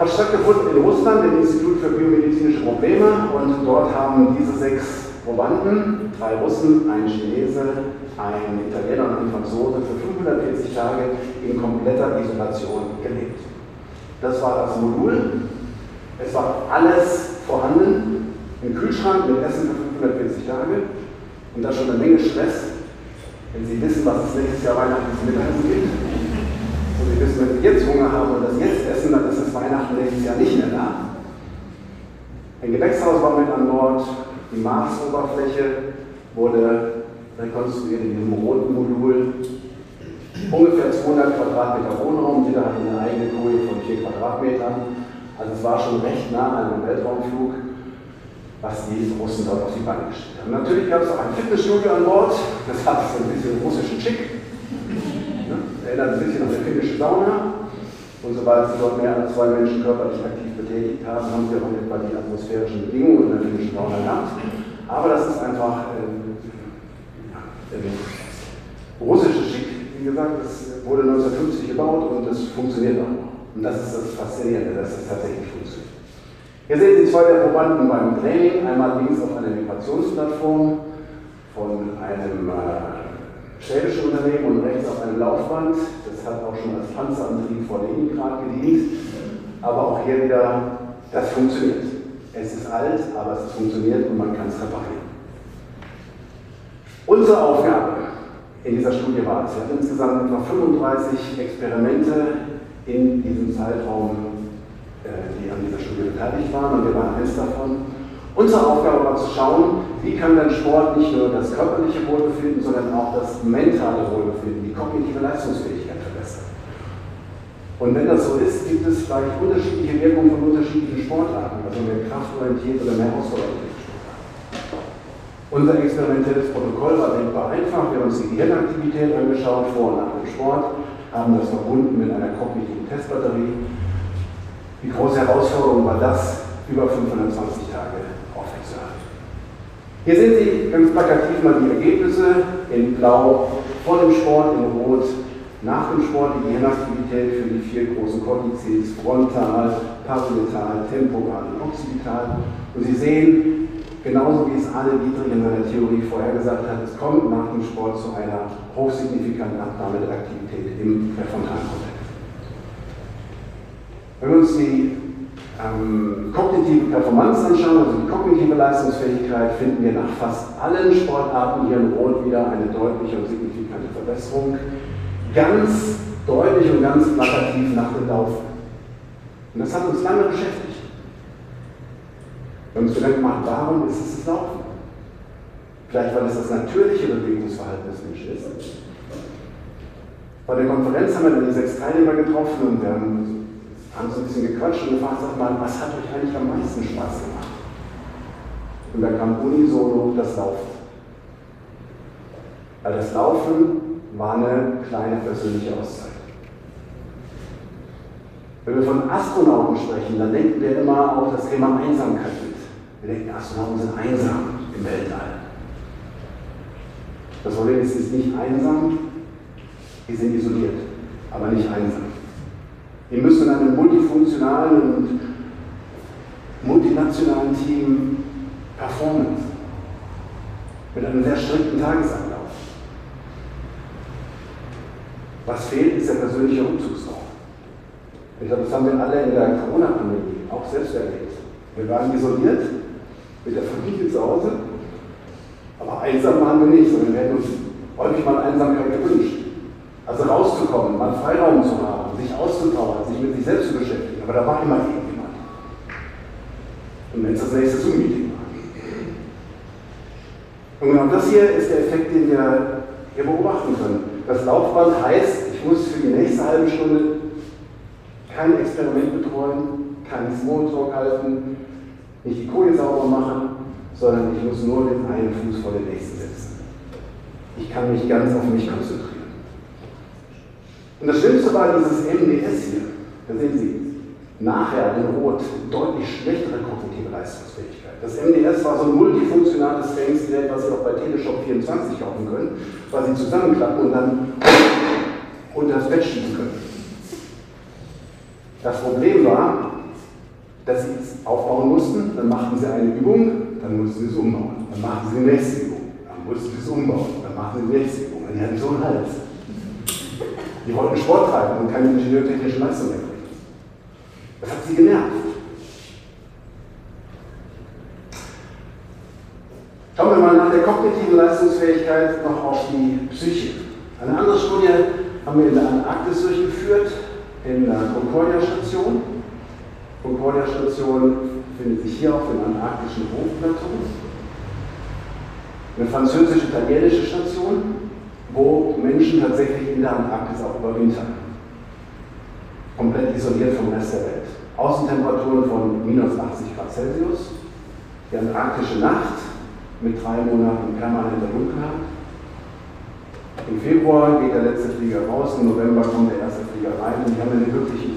hat stattgefunden in Russland, im Institut für biomedizinische Probleme. Und dort haben diese sechs Probanden, drei Russen, ein Chinese, ein Italiener und ein Franzose, für 540 Tage in kompletter Isolation gelebt. Das war das Modul. Es war alles vorhanden im Kühlschrank mit Essen für 540 Tage. Und da schon eine Menge Stress, wenn Sie wissen, was es nächstes Jahr Weihnachten zum Mittagessen gibt. Und Sie wissen, wenn Sie jetzt Hunger haben und das jetzt essen, dann ist das Weihnachten nächstes Jahr nicht mehr da. Ein Gewächshaus war mit an Bord, die Marsoberfläche wurde rekonstruiert in diesem roten Modul. Ungefähr 200 Quadratmeter Wohnraum, jeder hat eine eigene Koje von 4 Quadratmetern. Also es war schon recht nah an einem Weltraumflug, was die Russen dort auf die Beine gestellt haben. Natürlich gab es auch ein Fitnessstudio an Bord, das hat so ein bisschen russischen Schick erinnert ein bisschen an die finnische Sauna. Und sobald sie dort mehr als zwei Menschen körperlich aktiv betätigt haben, haben sie auch etwa die atmosphärischen Bedingungen in der finnischen Sauna gehabt. Aber das ist einfach äh, äh, russische Schick. Wie gesagt, das wurde 1950 gebaut und das funktioniert auch noch. Und das ist das Faszinierende, dass es tatsächlich funktioniert. Hier sehen Sie zwei der Probanden beim Training. Einmal links auf einer Vibrationsplattform von einem äh, schwäbische Unternehmen und rechts auf einem Laufband. Das hat auch schon als Panzerantrieb vor Leningrad gedient. Aber auch hier wieder, das funktioniert. Es ist alt, aber es funktioniert und man kann es reparieren. Unsere Aufgabe in dieser Studie war es, wir hatten insgesamt etwa 35 Experimente in diesem Zeitraum, äh, die an dieser Studie beteiligt waren und wir waren eins davon. Unsere Aufgabe war zu schauen, wie kann denn Sport nicht nur das körperliche Wohlbefinden, sondern auch das mentale Wohlbefinden, die kognitive Leistungsfähigkeit verbessern. Und wenn das so ist, gibt es vielleicht unterschiedliche Wirkungen von unterschiedlichen Sportarten, also mehr kraftorientiert oder mehr ausdauerorientiert. Unser experimentelles Protokoll war denkbar einfach. Wir haben uns die Gehirnaktivität angeschaut, vor und nach dem Sport, haben das verbunden mit einer kognitiven Testbatterie. Die große Herausforderung war das, über 520 Tage aufrechtzuerhalten. Hier sehen Sie ganz plakativ mal die Ergebnisse in Blau vor dem Sport, in Rot nach dem Sport, die Gehirnaktivität für die vier großen Kortizes, frontal, parietal, temporal und occipital. Und Sie sehen, genauso wie es Arne Dietrich in seiner Theorie vorhergesagt hat, es kommt nach dem Sport zu einer hochsignifikanten Abnahme der Aktivität im präfrontalen Kontext. Wenn wir uns die ähm, kognitive Performance anschauen, also die kognitive Leistungsfähigkeit, finden wir nach fast allen Sportarten hier in Rot wieder eine deutliche und signifikante Verbesserung. Ganz deutlich und ganz plakativ nach dem Laufen. Und das hat uns lange beschäftigt. Wir haben uns Gedanken gemacht, warum ist es das Laufen? Vielleicht, weil es das natürliche Bewegungsverhalten des Menschen ist. Bei der Konferenz haben wir dann die sechs Teilnehmer getroffen und wir haben, haben so ein bisschen gequatscht und gefragt, sag mal, was hat euch eigentlich am meisten Spaß gemacht? Und da kam unisono das Laufen. Weil das Laufen war eine kleine persönliche Auszeit. Wenn wir von Astronauten sprechen, dann denken wir immer auch das Thema Einsamkeit denken, Astronauten sind einsam im Weltall. Das Problem ist, sie sind nicht einsam, sie sind isoliert, aber nicht einsam. Wir müssen in einem multifunktionalen und multinationalen Team performen. Mit einem sehr strikten Tagesablauf. Was fehlt, ist der persönliche Rückzugsraum. Ich glaube, das haben wir alle in der Corona-Pandemie auch selbst erlebt. Wir waren isoliert mit der Familie zu Hause, aber einsam waren wir nicht, sondern wir hätten uns häufig mal Einsamkeit gewünscht. Also rauszukommen, mal Freiraum zu haben, sich auszutauschen, sich mit sich selbst zu beschäftigen. Aber da war immer irgendjemand. Und wenn es das nächste Zoom-Meeting war. Und genau das hier ist der Effekt, den wir hier beobachten können. Das Laufband heißt, ich muss für die nächste halbe Stunde kein Experiment betreuen, keinen Smalltalk halten, nicht die Koje sauber machen, sondern ich muss nur den einen Fuß vor den nächsten setzen. Ich kann mich ganz auf mich konzentrieren. Und das Schlimmste war dieses MDS hier. Da sehen Sie, nachher in Rot deutlich schlechtere kognitive Leistungsfähigkeit. Das MDS war so ein multifunktionales Trainingsgerät, was Sie auch bei Teleshop 24 kaufen können, was Sie zusammenklappen und dann unter das Bett schieben können. Das Problem war, dass sie es aufbauen mussten, dann machten sie eine Übung, dann mussten sie es umbauen. Dann machten sie die nächste Übung, dann mussten sie es umbauen, dann machten sie die nächste Übung. Und die hatten so einen Hals. Die wollten Sport treiben und keine ingenieurtechnische Leistung mehr bringen. Das hat sie genervt. Schauen wir mal nach der kognitiven Leistungsfähigkeit noch auf die Psyche. Eine andere Studie haben wir in der Antarktis durchgeführt in der Concordia-Station. Concordia-Station findet sich hier auf dem antarktischen Hochplateau. Eine französisch-italienische Station, wo Menschen tatsächlich in der Antarktis auch überwintern. Komplett isoliert vom Rest der Welt. Außentemperaturen von minus 80 Grad Celsius. Die antarktische Nacht mit drei Monaten permanenter Dunkelheit. Im Februar geht der letzte Flieger raus, im November kommt der erste Flieger rein und die haben eine Isolation.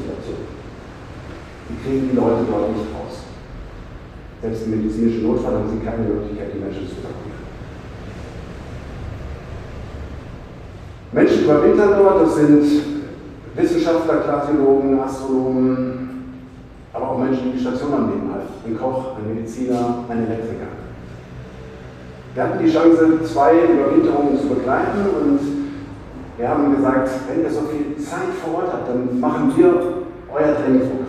Die kriegen die Leute dort nicht raus. Selbst im medizinischen Notfall haben sie keine Möglichkeit, die Menschen zu evakuieren. Menschen überwintern dort, das sind Wissenschaftler, Glaziologen, Astronomen, aber auch Menschen, die die Station am Leben halten. Ein Koch, ein Mediziner, ein Elektriker. Wir hatten die Chance, zwei Überwinterungen zu begleiten und wir haben gesagt, wenn ihr so viel Zeit vor Ort habt, dann machen wir euer Trainingsprogramm.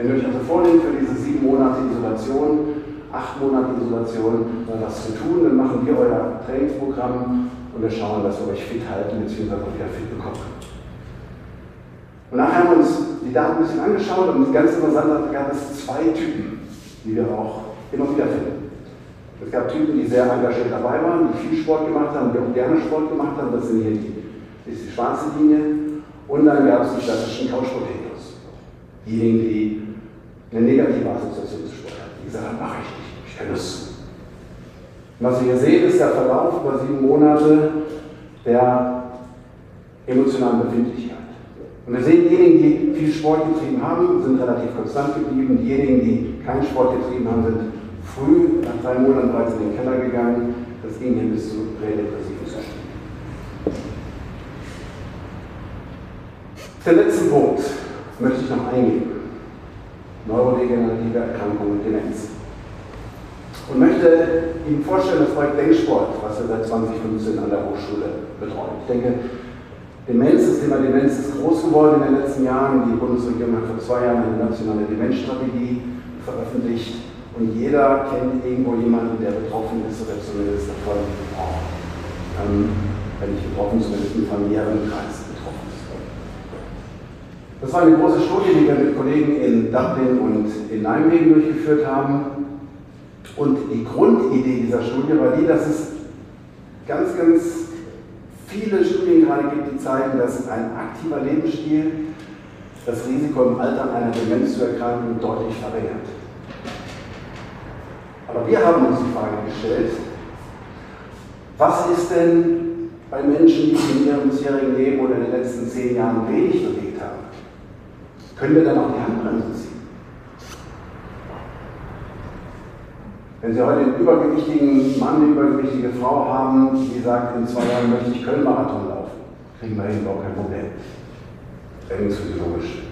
Wenn ihr euch also vornehmt für diese sieben Monate Isolation, acht Monate Isolation, was zu tun, dann machen wir euer Trainingsprogramm und wir schauen, dass wir euch fit halten bzw. wieder fit bekommen. Und nachher haben wir uns die Daten ein bisschen angeschaut und ganz interessant gab es zwei Typen, die wir auch immer wieder finden. Es gab Typen, die sehr engagiert dabei waren, die viel Sport gemacht haben, die auch gerne Sport gemacht haben. Das sind hier die, ist die schwarze Linie. Und dann gab es die klassischen Couchpotato. Diejenigen, die eine negative Assoziation zu Sport haben, die sagen, mache ich nicht, ich kenne es. Was wir hier sehen, ist der Verlauf über sieben Monate der emotionalen Befindlichkeit. Und wir sehen, diejenigen, die viel Sport getrieben haben, sind relativ konstant geblieben. Diejenigen, die keinen Sport getrieben haben, sind früh nach drei Monaten bereits in den Keller gegangen. Das ging hier bis zu prädepressiven Zuständen. Der letzte Punkt möchte ich noch eingehen. Neurodegenerative Erkrankung und Demenz. Und möchte Ihnen vorstellen, das Projekt Denksport, was wir seit 2015 an der Hochschule betreuen. Ich denke, Demenz, das Thema Demenz ist groß geworden in den letzten Jahren. Die Bundesregierung hat vor zwei Jahren eine nationale Demenzstrategie veröffentlicht und jeder kennt irgendwo jemanden, der betroffen ist oder zumindest davon, ähm, wenn nicht betroffen, zumindest im familiären Kreis. Das war eine große Studie, die wir mit Kollegen in Dublin und in Nijmegen durchgeführt haben. Und die Grundidee dieser Studie war die, dass es ganz, ganz viele Studien gerade gibt, die zeigen, dass ein aktiver Lebensstil das Risiko im Alter einer Demenz zu erkranken deutlich verringert. Aber wir haben uns die Frage gestellt, was ist denn bei Menschen, die in ihrem bisherigen Leben oder in den letzten zehn Jahren wenig bewegt haben? Können wir dann auch die Handbremse ziehen? Wenn Sie heute einen übergewichtigen Mann, eine übergewichtige Frau haben, die sagt, in zwei Jahren möchte ich Köln-Marathon laufen, kriegen wir hin, überhaupt kein Problem. Trainingsphysiologisch.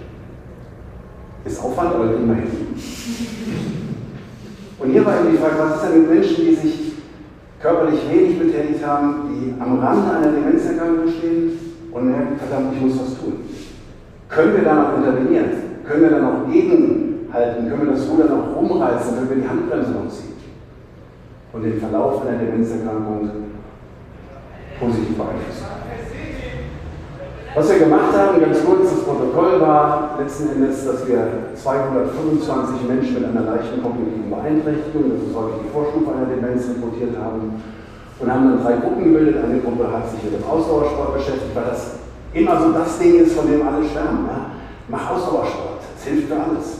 Ist Aufwand, aber kriegen wir hin. Und hier war eben die Frage, was ist denn mit Menschen, die sich körperlich wenig betätigt haben, die am Rande einer Demenzerkrankung stehen und merken, verdammt, ich muss was tun. Können wir da noch intervenieren? Können wir da noch gegenhalten? Können wir das Ruder noch rumreißen? Können wir die Handbremse noch ziehen? und den Verlauf einer Demenzerkrankung positiv beeinflussen. Was wir gemacht haben, ganz kurz, das Protokoll war letzten Endes, dass wir 225 Menschen mit einer leichten kognitiven Beeinträchtigung, das ist häufig die Vorstufe einer Demenz, rekrutiert haben und haben dann drei Gruppen gebildet. Eine Gruppe hat sich mit dem Ausdauersport beschäftigt, weil das immer so das Ding ist, von dem alle schwärmen. Ja? Mach Ausdauersport, das hilft für alles.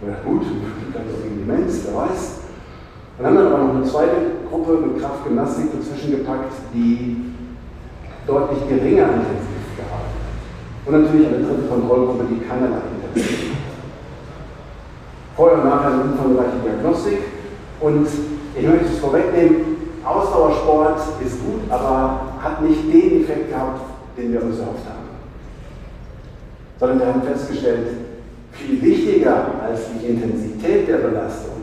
Und ja, gut, auch gegen Demenz, wer weiß. Dann haben wir aber noch eine zweite Gruppe mit Kraftgymnastik dazwischen gepackt, die deutlich geringer intensiv hat. Und natürlich eine dritte Kontrollgruppe, die keinerlei intensiv Vorher und nachher eine umfangreiche Diagnostik. Und ich möchte es vorwegnehmen, Ausdauersport ist gut, aber hat nicht den Effekt gehabt, den wir uns erhofft haben. Sondern wir haben festgestellt, viel wichtiger als die Intensität der Belastung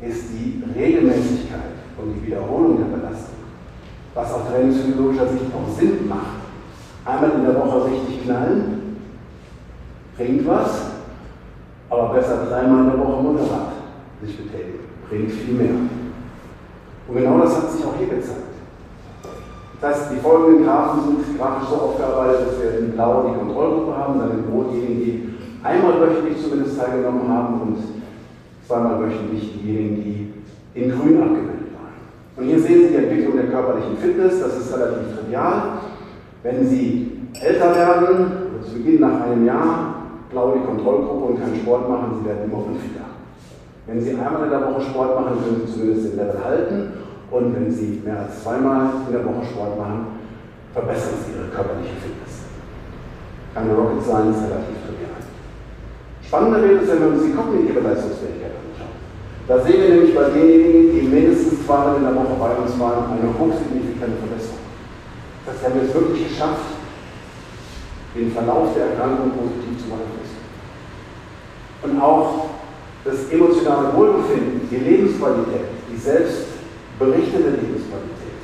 ist die Regelmäßigkeit und die Wiederholung der Belastung, was aus trainingsphysiologischer Sicht auch Sinn macht. Einmal in der Woche richtig knallen, bringt was, aber besser dreimal in der Woche moderat sich betätigen, bringt viel mehr. Und genau das hat sich auch hier gezeigt. Das heißt, die folgenden Graphen sind grafisch so aufgearbeitet, dass wir in Blau die Kontrollgruppe haben, dann in Rot diejenigen, die einmal wöchentlich zumindest teilgenommen haben und zweimal wöchentlich diejenigen, die in grün abgebildet waren. Und hier sehen Sie die Entwicklung der körperlichen Fitness, das ist relativ trivial. Wenn Sie älter werden, zu Beginn nach einem Jahr, blau die Kontrollgruppe und keinen Sport machen, Sie werden immer unfitter. Wenn Sie einmal in der Woche Sport machen, können Sie zumindest den Level halten. Und wenn Sie mehr als zweimal in der Woche Sport machen, verbessern Sie Ihre körperliche Fitness. Keine Rocket Science, relativ trivial. Spannender wird es, wenn wir uns die kognitive Leistungsfähigkeit da sehen wir nämlich bei denjenigen, die mindestens zweimal in der Woche bei uns waren, eine hochsignifikante Verbesserung. Das heißt, wir haben es wirklich geschafft, den Verlauf der Erkrankung positiv zu beeinflussen. Und auch das emotionale Wohlbefinden, die Lebensqualität, die selbst berichtete Lebensqualität,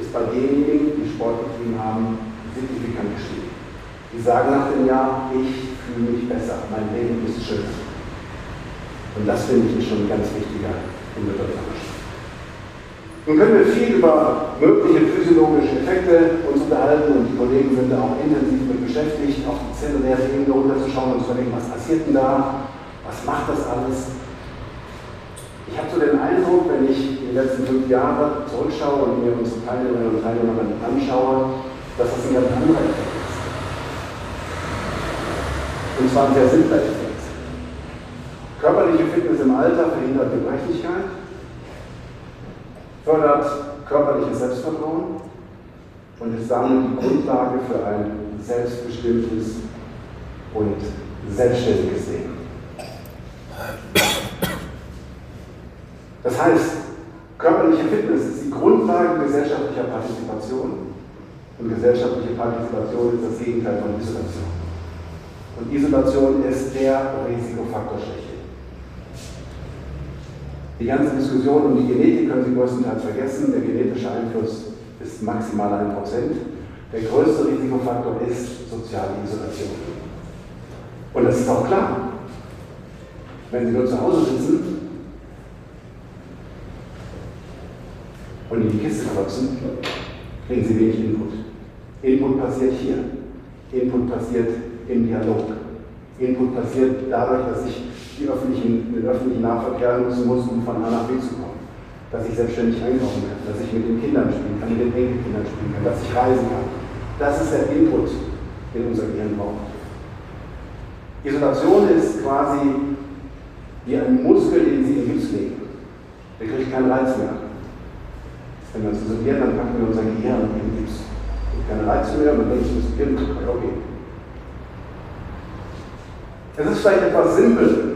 ist bei denjenigen, die Sport betrieben haben, signifikant gestiegen. Die sagen nach dem Jahr, ich fühle mich besser, mein Leben ist schöner. Und das finde ich schon ein ganz wichtiger und bedeutsamer Schritt. Nun können wir viel über mögliche physiologische Effekte uns unterhalten und die Kollegen sind da auch intensiv mit beschäftigt, auf die zelluläre Ebene runterzuschauen und zu überlegen, was passiert denn da, was macht das alles. Ich habe so den Eindruck, wenn ich die letzten fünf Jahre zurückschaue und mir unsere Teilnehmerinnen und Teilnehmer anschaue, dass das ein ganz anderer Effekt ist. Und zwar ein sehr simpler Effekt. Körperliche Fitness im Alter verhindert Gebrechlichkeit, fördert körperliches Selbstvertrauen und ist damit die Grundlage für ein selbstbestimmtes und selbstständiges Leben. Das heißt, körperliche Fitness ist die Grundlage gesellschaftlicher Partizipation und gesellschaftliche Partizipation ist das Gegenteil von Isolation. Und Isolation ist der Risikofaktor schlechthin. Die ganze Diskussion um die Genetik können Sie größtenteils vergessen. Der genetische Einfluss ist maximal 1%. Der größte Risikofaktor ist soziale Isolation. Und das ist auch klar. Wenn Sie nur zu Hause sitzen und in die Kiste klopfen, kriegen Sie wenig Input. Input passiert hier. Input passiert im Dialog. Input passiert dadurch, dass ich öffentlichen, den öffentlichen Nahverkehr nutzen muss, um von A nach B zu kommen. Dass ich selbstständig einkaufen kann, dass ich mit den Kindern spielen kann, mit den Enkelkindern spielen kann, dass ich reisen kann. Das ist der Input, den unser Gehirn braucht. Isolation ist quasi wie ein Muskel, den Sie in Gips legen. Der kriegt keinen Reiz mehr. Wenn wir uns isolieren, dann packen wir unser Gehirn in Gips. Keine Reiz mehr, man denkt, das Gehirn okay. Es ist vielleicht etwas simpel,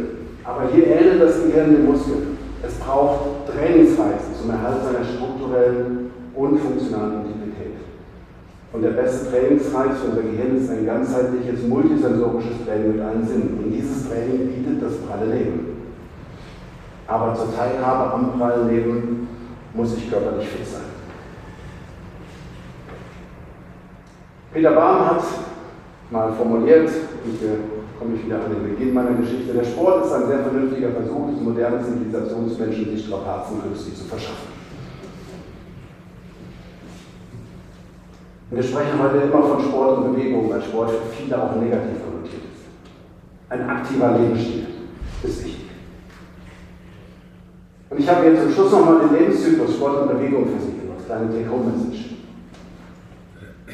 aber hier ähnelt das Gehirn den Muskel. Es braucht Trainingsreize zum Erhalt seiner strukturellen und funktionalen Integrität. Und der beste Trainingsreiz für unser Gehirn ist ein ganzheitliches, multisensorisches Training mit allen Sinnen. Und dieses Training bietet das pralle Leben. Aber zur Teilhabe am prallen Leben muss ich körperlich fit sein. Peter Baum hat mal formuliert, und hier komme ich wieder an den Beginn meiner Geschichte, der Sport ist ein sehr vernünftiger Versuch des modernen Zivilisationsmenschen, sich Strapazen günstig zu verschaffen. Wir sprechen heute immer von Sport und Bewegung, weil Sport für viele auch negativ konnotiert ist. Ein aktiver Lebensstil ist wichtig. Und ich habe jetzt zum Schluss nochmal den Lebenszyklus Sport und Bewegung für Sie gemacht, kleine Take-Home-Message.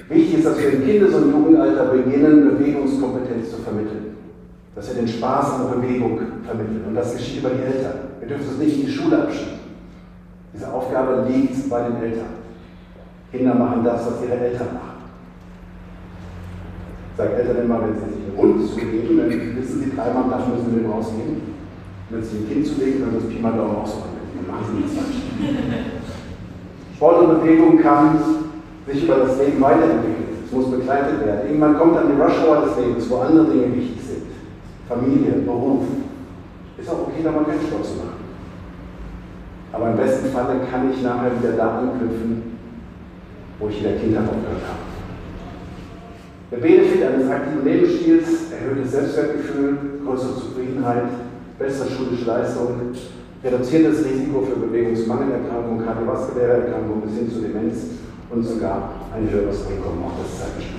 Wichtig ist, dass wir im Kindes- und Jugendalter beginnen, Bewegungskompetenz zu vermitteln. Dass wir den Spaß an Bewegung vermitteln. Und das geschieht über die Eltern. Wir dürfen es nicht in die Schule abschieben. Diese Aufgabe liegt bei den Eltern. Kinder machen das, was ihre Eltern machen. Sage Eltern immer, wenn sie sich einen Hund zulegen, dann wissen sie, dreimal Tag müssen wir rausgehen. Wenn sie ein Kind zulegen, dann das Pi mal Daumen auch so. Sport und Bewegung kann sich über das Leben weiterentwickeln. Es muss begleitet werden. Irgendwann kommt dann die Rush Hour des Lebens, wo andere Dinge wichtig sind. Familie, Beruf. Ist auch okay, da mal keinen Sport zu machen. Aber im besten Falle kann ich nachher wieder da anknüpfen, wo ich wieder Kindheit aufgehört habe. Der Benefit eines aktiven Lebensstils, erhöhtes Selbstwertgefühl, größere Zufriedenheit, bessere schulische Leistung, reduziertes Risiko für Bewegungsmangelerkrankungen, kardiovaskuläre Erkrankungen bis hin zu Demenz und sogar ein höheres Einkommen. Auch das ist zeitbestimmt.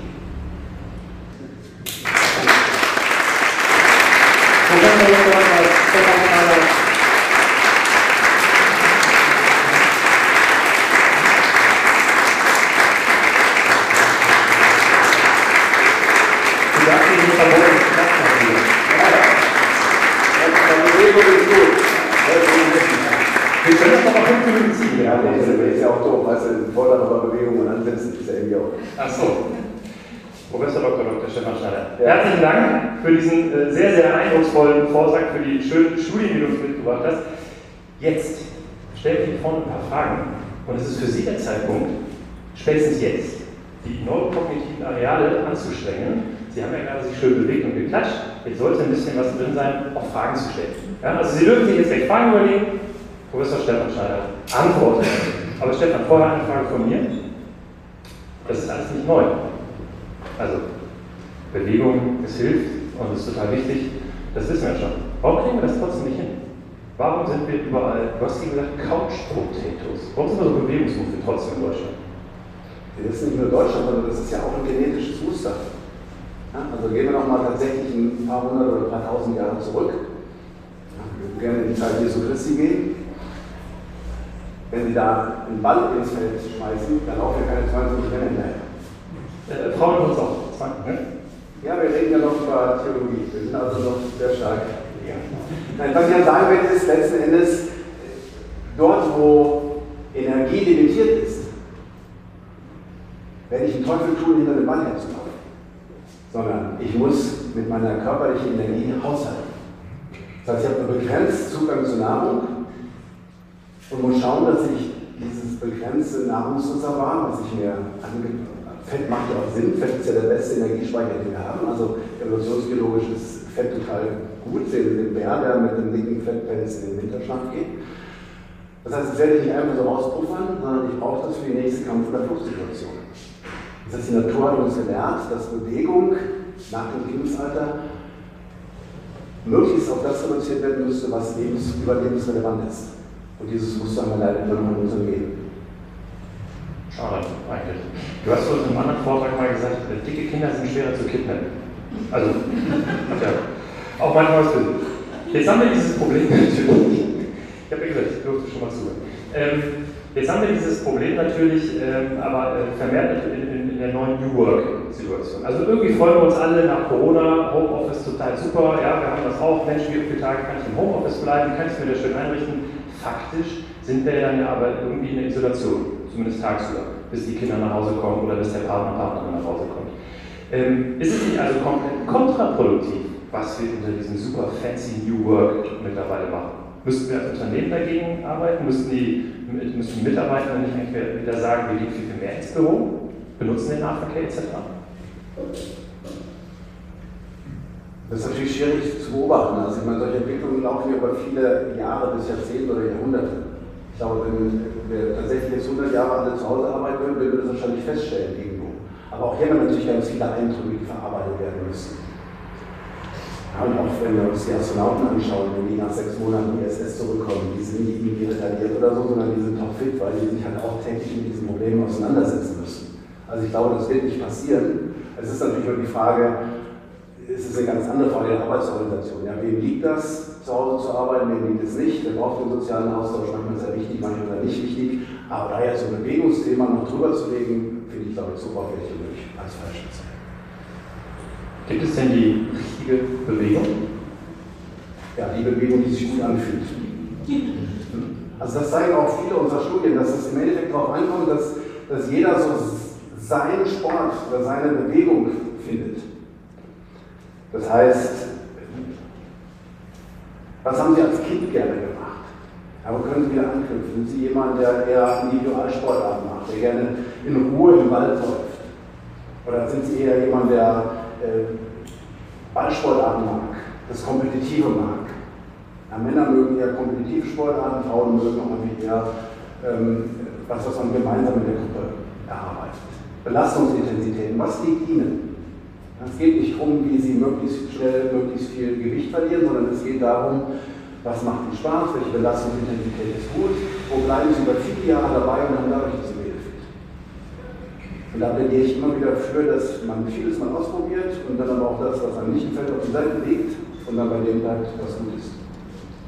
Wir können das noch mal fünf Minuten ziehen. Ja, das ist ja auch doof, weißt du, fordern aber Bewegung und ansetzen ist ja irgendwie auch. Ach so. Professor Dr. Dr. Stefan Schneider. Ja. Herzlichen Dank für diesen äh, sehr, sehr eindrucksvollen Vortrag, für die schönen Studien, die du uns mitgebracht hast. Jetzt stelle ich Ihnen vorne ein paar Fragen und es ist für Sie der Zeitpunkt, spätestens jetzt, die neurokognitiven Areale anzustrengen. Sie haben ja gerade sich schön bewegt und geklatscht. Jetzt sollte ein bisschen was drin sein, auch Fragen zu stellen. Ja, also Sie dürfen sich jetzt gleich Fragen überlegen. Professor Stefan Schneider antwortet. Aber Stefan, vorher eine Frage von mir. Das ist alles nicht neu. Also, Bewegung, es hilft und es ist total wichtig. Das wissen wir schon. Warum kriegen wir das trotzdem nicht hin? Warum sind wir überall, du hast eben gesagt, Couch Potatoes. Warum sind wir so bewegungsmuffel trotzdem in Deutschland? Das ist nicht nur Deutschland, sondern das ist ja auch ein genetisches Muster. Ja, also gehen wir noch mal tatsächlich ein paar hundert oder ein paar tausend Jahre zurück. Ja, wir würden gerne in die Zeit Jesu Christi gehen. Wenn Sie da einen Ball ins Feld schmeißen, dann laufen ja keine 20 Rennen hinterher. Äh, Frauen uns auch. 20, ne? Ja, wir reden ja noch über Theologie. Wir sind also noch sehr stark. Nein, was ich ja sagen will, ist letzten Endes, dort, wo Energie limitiert ist, werde ich den Teufel tun, hinter dem Ball herzulaufen. Sondern ich muss mit meiner körperlichen Energie haushalten. Das heißt, ich habe einen begrenzten Zugang zur Nahrung und muss schauen, dass ich dieses begrenzte Nahrungsreservoir, was ich mir ange Fett macht ja auch Sinn, Fett ist ja der beste Energiespeicher, den wir haben. Also evolutionsbiologisch ist Fett total gut, sehen den Bär, der mit dem dicken Fettpelz in den Winterschlaf geht. Das heißt, das werde ich nicht einfach so rauspuffern, sondern ich brauche das für die nächste Kampf- oder Fluchtsituation. Das heißt, die Natur hat uns gelehrt, dass Bewegung nach dem Lebensalter möglichst auf das reduziert werden müsste, was lebens überlebensrelevant ist. Und dieses haben wir leider immer noch in unserem Leben. Schade, eigentlich. Du hast in einem anderen Vortrag mal gesagt, dicke Kinder sind schwerer zu kidnappen. Also, ja, auch manchmal was Sinn. Jetzt haben wir dieses Problem natürlich. Ich habe ja gesagt, ich durfte schon mal zuhören. Ähm, jetzt haben wir dieses Problem natürlich, ähm, aber äh, vermehrt in, in, in, der neuen New Work-Situation. Also irgendwie freuen wir uns alle nach Corona, Homeoffice total super, ja, wir haben das auch, Mensch, wie viele Tage kann ich im Homeoffice bleiben, kann ich es mir wieder schön einrichten. Faktisch sind wir dann ja aber irgendwie in der Isolation zumindest tagsüber, bis die Kinder nach Hause kommen oder bis der Partner, Partnerin nach Hause kommt. Ähm, ist es nicht also komplett kontraproduktiv, was wir unter diesem super fancy New Work mittlerweile machen? Müssten wir als Unternehmen dagegen arbeiten? Müssten die, müssten die Mitarbeiter nicht eigentlich wieder sagen, wir gehen viel, viel mehr ins Büro, benutzen den Nahverkehr etc.? Das ist natürlich schwierig zu beobachten. Also ich meine, solche Entwicklungen laufen ja über viele Jahre bis Jahrzehnte oder Jahrhunderte. Ich glaube, wenn wir tatsächlich jetzt 100 Jahre alle zu Hause arbeiten würden, würden wir das wahrscheinlich feststellen irgendwo. Aber auch hier haben wir natürlich ganz viele Eindrücke, die verarbeitet werden müssen. Ja, und auch wenn wir uns die Astronauten anschauen, wenn die nach sechs Monaten ISS zurückkommen, die sind nicht irgendwie retardiert oder so, sondern die sind topfit, weil die sich halt auch täglich mit diesen Problemen auseinandersetzen müssen. Also ich glaube, das wird nicht passieren. Es ist natürlich nur die Frage, es ist eine ganz andere Frage der Arbeitsorganisation. Ja, wem liegt das, zu Hause zu arbeiten, wem liegt es nicht? Wer braucht den sozialen Austausch? Manchmal ist er wichtig, manchmal nicht wichtig. Aber da jetzt so ein Bewegungsthema noch drüber zu legen, finde ich, glaube ich, so baufällig und wirklich als falsch. Gibt es denn die richtige Bewegung? Ja, die Bewegung, die sich gut anfühlt. Also das zeigen auch viele unserer Studien, dass es im Endeffekt darauf ankommt, dass, dass jeder so seinen Sport oder seine Bewegung findet. Das heißt, was haben Sie als Kind gerne gemacht? Aber können Sie wieder anknüpfen? Sind Sie jemand, der eher Individualsportarten macht, der gerne in Ruhe im Wald läuft? Oder sind Sie eher jemand, der äh, Ballsportarten mag, das Kompetitive mag? Ja, Männer mögen eher kompetitive Sportarten, Frauen mögen auch irgendwie eher ähm, was, was man gemeinsam in der Gruppe erarbeitet. Belastungsintensitäten, was liegt Ihnen? Es geht nicht darum, wie sie möglichst schnell möglichst viel Gewicht verlieren, sondern es geht darum, was macht ihnen Spaß, welche Belastungsintensität ist gut, wo bleiben sie über viele Jahre dabei und dann dadurch. Und da plädiere ich immer wieder für, dass man vieles mal ausprobiert und dann aber auch das, was einem nicht gefällt, auf die Seite legt und dann bei dem bleibt, was gut ist.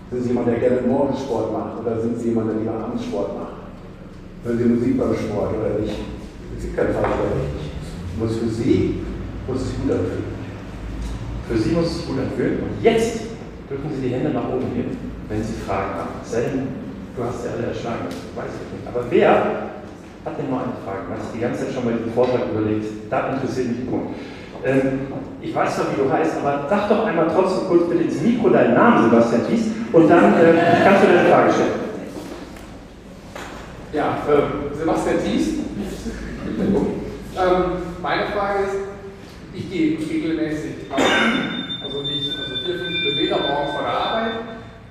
Sind Sie jemand, der gerne morgens Sport macht oder sind Sie jemand, der lieber abends Sport macht? Hören Sie Musik beim Sport oder nicht? Es gibt keinen Fall oder richtig. Muss für Sie muss es gut anfühlen. Für Sie muss es sich gut anfühlen. Und jetzt dürfen Sie die Hände nach oben heben, wenn Sie Fragen haben. Selten, du hast ja alle erschlagen, weiß ich nicht. Aber wer hat denn noch eine Frage? Hat sich die ganze Zeit schon bei diesem Vortrag überlegt, da interessiert mich Punkt. Ähm, ich weiß zwar, wie du heißt, aber sag doch einmal trotzdem kurz bitte ins Mikro deinen Namen, Sebastian Thies, und dann äh, kannst du deine Frage stellen. Ja, äh, Sebastian Thies. ähm, meine Frage ist, ich gehe regelmäßig also nicht also vier, fünf Kilometer morgens vor der Arbeit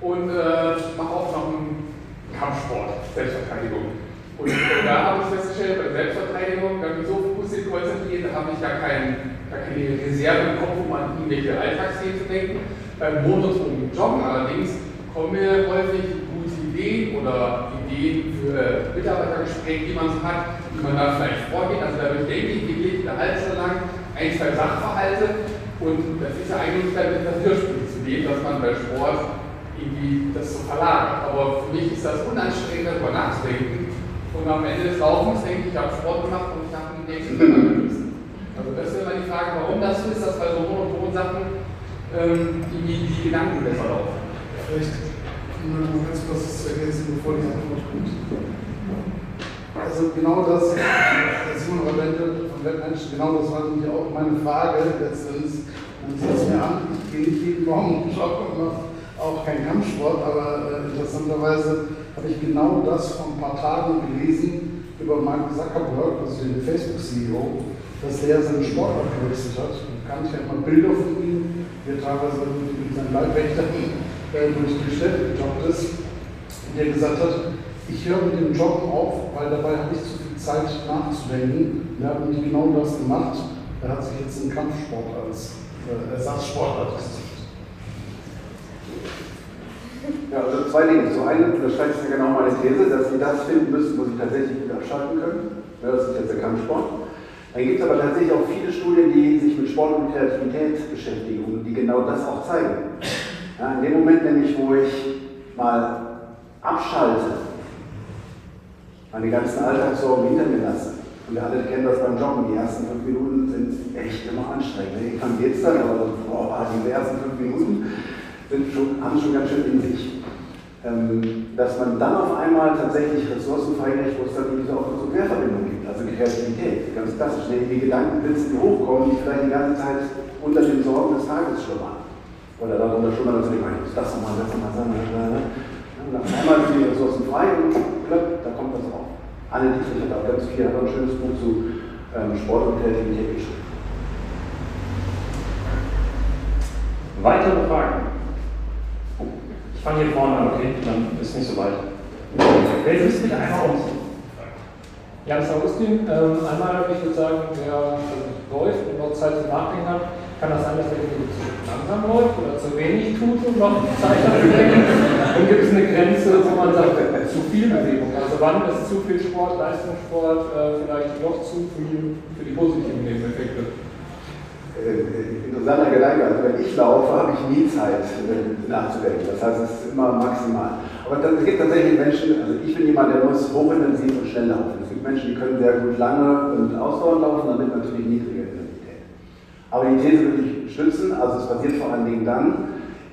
und äh, mache auch noch einen Kampfsport, Selbstverteidigung. Und äh, da habe ich festgestellt, bei Selbstverteidigung, bin ich so fokussiert konzentriert, da habe ich gar, kein, gar keine Reserve im Kopf, um an irgendwelche Alltagsthemen zu denken. Beim monotonen Joggen allerdings kommen mir häufig gute Ideen oder Ideen für Mitarbeitergespräche, die man so hat, wie man da vielleicht vorgeht. Also da denke ich wirklich eine halbe lang ein, zwei Sachverhalte und das ist ja eigentlich dann etwas Widersprüche zu dem, dass man bei Sport irgendwie das so verlagert. Aber für mich ist das unanstrengend, darüber nachzudenken. Und am Ende des Laufens denke ich, ich habe Sport gemacht und ich habe den nächsten Tag gelöst. Also das ist immer die Frage, warum das so ist, dass bei so monotonen Sachen ähm, die, die Gedanken besser laufen. Vielleicht nur ganz kurz zu ergänzen, bevor die Antwort kommt. Also genau das, der Simon Rabente von Wettmenschen, genau das war nämlich auch meine Frage letztens. Man sieht es mir an, ich gehe nicht jeden Morgen und joggen und mache auch keinen Kampfsport, aber äh, interessanterweise habe ich genau das vor ein paar Tagen gelesen über Mark Zuckerberg, also den Facebook-CEO, dass der seinen Sportart gewechselt hat. Und kann ich halt mal Bilder von ihm, der teilweise mit seinen Leibwächtern äh, durch die Städte gejoggt ist, der gesagt hat, ich höre mit dem Joggen auf, weil dabei habe ich zu viel Zeit nachzudenken. Er hat nämlich genau das gemacht. Er hat sich jetzt einen Kampfsport als äh, Ersatzsportart gesucht. Ja, also zwei Dinge. Zum einen unterstreicht es ja genau meine These, dass Sie das finden müssen, wo Sie tatsächlich gut abschalten können. Ja, das ist jetzt der Kampfsport. Dann gibt es aber tatsächlich auch viele Studien, die sich mit Sport und Kreativität beschäftigen und die genau das auch zeigen. Ja, in dem Moment nämlich, wo ich mal abschalte, meine ganzen Alltagssorgen hinter mir lasse, und wir alle kennen das beim Joggen, die ersten fünf Minuten sind echt immer anstrengend. Irgendwann geht es dann, aber boah, diese ersten fünf Minuten sind schon, haben schon ganz schön in sich. Ähm, dass man dann auf einmal tatsächlich Ressourcen freikriegt, wo es dann eben auch so Querverbindungen gibt, also Kreativität, ganz klassisch, ne? die Gedankenblitze, die hochkommen, die vielleicht die ganze Zeit unter den Sorgen des Tages schlummern. Oder darunter schlummern, dass ich meine, das nochmal, das nochmal, das nochmal. Und auf einmal sind die Ressourcen frei und plöpp, da kommt das raus. Anne Dietrich hat auch ganz viel, hat auch ein schönes Buch zu ähm, Sport und Kreativität geschrieben. Weitere Fragen? Ich fange hier vorne an, okay? Dann ist nicht so weit. Wer ist bitte einfach uns? Jans Augustin, ähm, einmal, ich sagen, wer läuft und noch Zeit zum Nachdenken hat, kann das sein, dass der zu langsam läuft oder zu wenig tut, um noch Zeit zu denken? Und gibt es eine Grenze, wo man sagt, zu viel Bewegung? Also wann ist zu viel Sport, Leistungssport, äh, vielleicht doch zu viel für die positiven Nebeneffekte? Äh, interessanter Gedanke. Also wenn ich laufe, habe ich nie Zeit äh, nachzudenken. Das heißt, es ist immer maximal. Aber es gibt tatsächlich Menschen, also ich bin jemand, der muss hochintensiv und schnell laufen. Es gibt Menschen, die können sehr gut lange und ausdauernd laufen, damit natürlich niedrige Intensität. Aber die These würde ich stützen, also es passiert vor allen Dingen dann,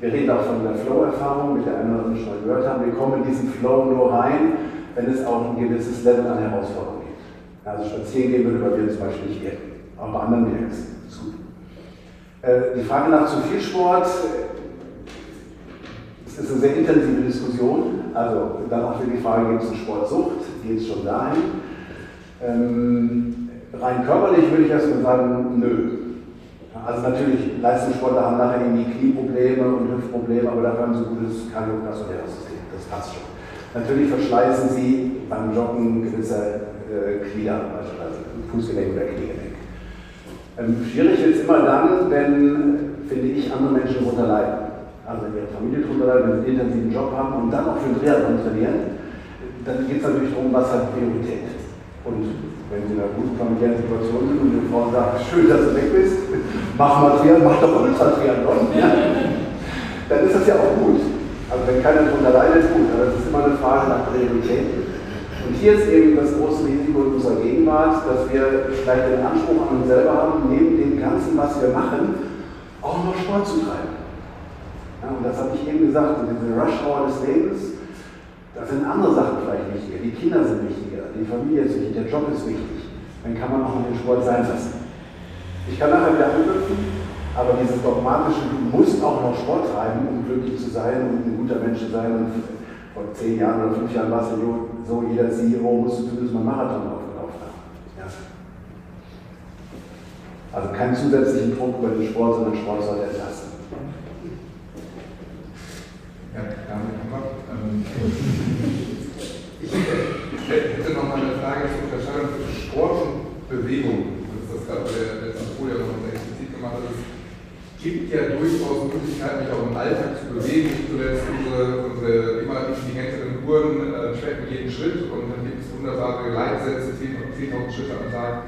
wir reden auch von der Flow-Erfahrung, mit der einen oder anderen schon gehört haben, wir kommen in diesen Flow nur rein, wenn es auch ein gewisses Level an Herausforderung gibt. Also spazieren gehen würde bei mir zum Beispiel nicht gehen, aber bei anderen wäre es gut. Äh, die Frage nach zu viel Sport es ist eine sehr intensive Diskussion. Also dann auch wieder die Frage, gibt es eine Sportsucht? Geht es schon dahin? Ähm, rein körperlich würde ich erstmal sagen, nö. Also natürlich, Leistungssportler haben nachher irgendwie Knieprobleme und Hüftprobleme, aber dafür haben sie ein gutes kardiovaskuläres System. Das passt schon. Natürlich verschleißen sie beim Joggen gewisse äh, Glieder, beispielsweise Fußgelenk oder Kniegelenk. Ähm, schwierig wird es immer dann, wenn, finde ich, andere Menschen darunter leiden. Also wenn ihre Familie darunter leidet, wenn sie einen intensiven Job haben und dann auch für den Triathlon trainieren, dann geht es natürlich darum, was hat Priorität. Und wenn sie in einer guten familiären Situation sind und die Frau sagt, schön, dass du weg bist, mach mal Triathlon, mach doch Ultra-Triathlon, ja. dann ist das ja auch gut. Also wenn keiner darunter leidet, gut, aber es ist immer eine Frage nach Priorität. Und hier ist eben das große Risiko in unserer Gegenwart, dass wir vielleicht den Anspruch an uns selber haben, neben dem Ganzen, was wir machen, auch noch Sport zu treiben. Ja, und das habe ich eben gesagt, in diese Rush-Hour des Lebens, da sind andere Sachen vielleicht wichtiger. Die Kinder sind wichtiger, die Familie ist wichtig, der Job ist wichtig. Dann kann man auch den Sport sein lassen. Ich kann nachher wieder anknüpfen, aber dieses dogmatische, du musst auch noch Sport treiben, um glücklich zu sein und ein guter Mensch zu sein und vor zehn Jahren oder fünf Jahren war es so, jeder CEO musste zumindest mal Marathon aufgelaufen haben. Ja. Also keinen zusätzlichen Druck über den Sport, sondern Sport sollte entlasten. Ja, damit haben. Ähm, ich hätte noch mal eine Frage zur Unterscheidung zwischen Sport und Bewegung. Das ist das gerade der letzten Folie noch sehr explizit gemacht hat gibt ja durchaus Möglichkeiten, mich auch im Alltag zu bewegen. Zuletzt unsere, unsere immer intelligenteren Uhren äh, tracken jeden Schritt und dann gibt es wunderbare Leitsätze, 10.000 Schritte am Tag.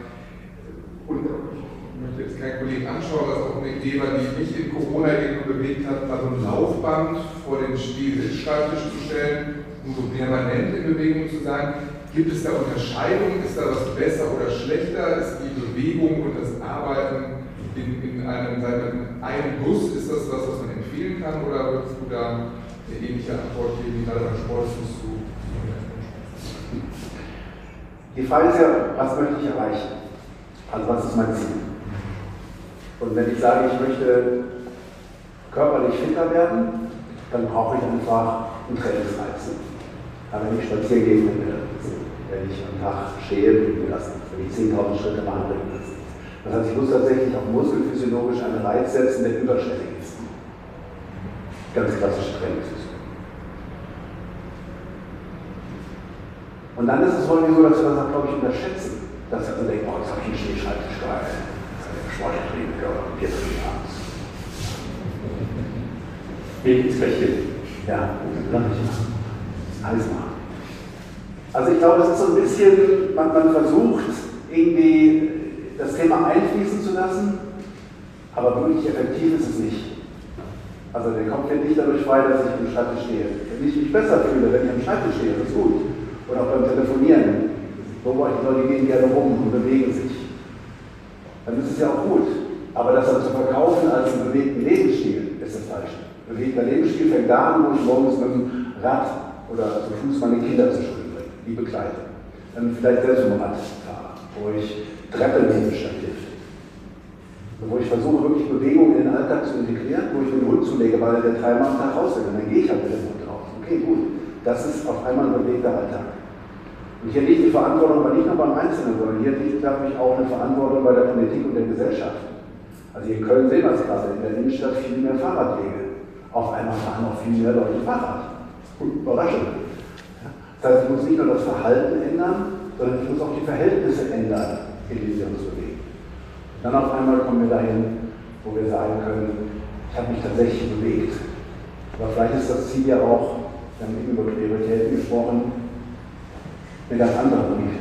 Und ich möchte jetzt keinen Kollegen anschauen, was auch eine Idee die mich in Corona eben bewegt hat, also ein Laufband vor den Spielschreibtisch zu stellen, um so permanent in Bewegung zu sein. Gibt es da Unterscheidungen? Ist da was besser oder schlechter? Ist die Bewegung und das Arbeiten in, in einem, in einem Bus, ist das was, was man empfehlen kann? Oder würdest du da eine ähnliche Antwort geben, gerade beim Sport tust du? Die Frage ist ja, was möchte ich erreichen? Also was ist mein Ziel? Und wenn ich sage, ich möchte körperlich fitter werden, dann brauche ich einfach einen Trainingsreiz. Aber wenn ich spazieren gehen will, wenn ich am Tag stehe, bin das wenn ich 10.000 Schritte mache, bringt das. Das heißt, ich muss tatsächlich auch muskelphysiologisch einen Reiz setzen, der überschwellig ist. Ganz klassische Trainingssystem. Und dann ist es häufig so, dass wir das, glaube ich, unterschätzen. Dass wir denken, oh, jetzt habe ich einen Schneeschreibtisch geil. Sporttraining, Bier trinken abends. Mir geht's gleich hin. Ja, lass mich machen. Alles machen. Also ich glaube, das ist so ein bisschen, man, man versucht irgendwie das Thema einfließen zu lassen, aber wirklich effektiv ist es nicht. Also der Kopf wird nicht dadurch frei, dass ich am Schreibtisch stehe. Wenn ich mich besser fühle, wenn ich am Schreibtisch stehe, das ist gut. Oder auch beim Telefonieren. Beobachte die Leute gehen gerne rum und bewegen sich. Dann ist es ja auch gut. Aber das dann zu verkaufen als einen bewegten Lebensstil, ist das falsch. Bewegter Lebensstil fängt da an, wo ich morgens mit dem Rad oder zu Fuß meine Kinder zur Schule bringe, die begleite. Dann vielleicht selbst mit dem Rad fahre, wo ich Treppen nehme statt Lift. Wo ich versuche, wirklich Bewegung in den Alltag zu integrieren, wo ich den Hund zulege, weil der dreimal am Tag raus will. Dann gehe ich halt mit dem Hund raus. Okay, gut. Das ist auf einmal ein bewegter Alltag. Und hier liegt die Verantwortung aber nicht nur beim Einzelnen, sondern hier liegt, glaube ich, auch eine Verantwortung bei der Politik und der Gesellschaft. Also hier in Köln sehen wir es gerade, in der Innenstadt viel mehr Fahrradwege. Auf einmal fahren auch viel mehr Leute Fahrrad. Überraschend. Das heißt, ich muss nicht nur das Verhalten ändern, sondern ich muss auch die Verhältnisse ändern, in denen wir uns bewegen. Dann auf einmal kommen wir dahin, wo wir sagen können, ich habe mich tatsächlich bewegt. Aber vielleicht ist das Ziel ja auch, wir haben eben über Prioritäten gesprochen, eine ganz andere Brief.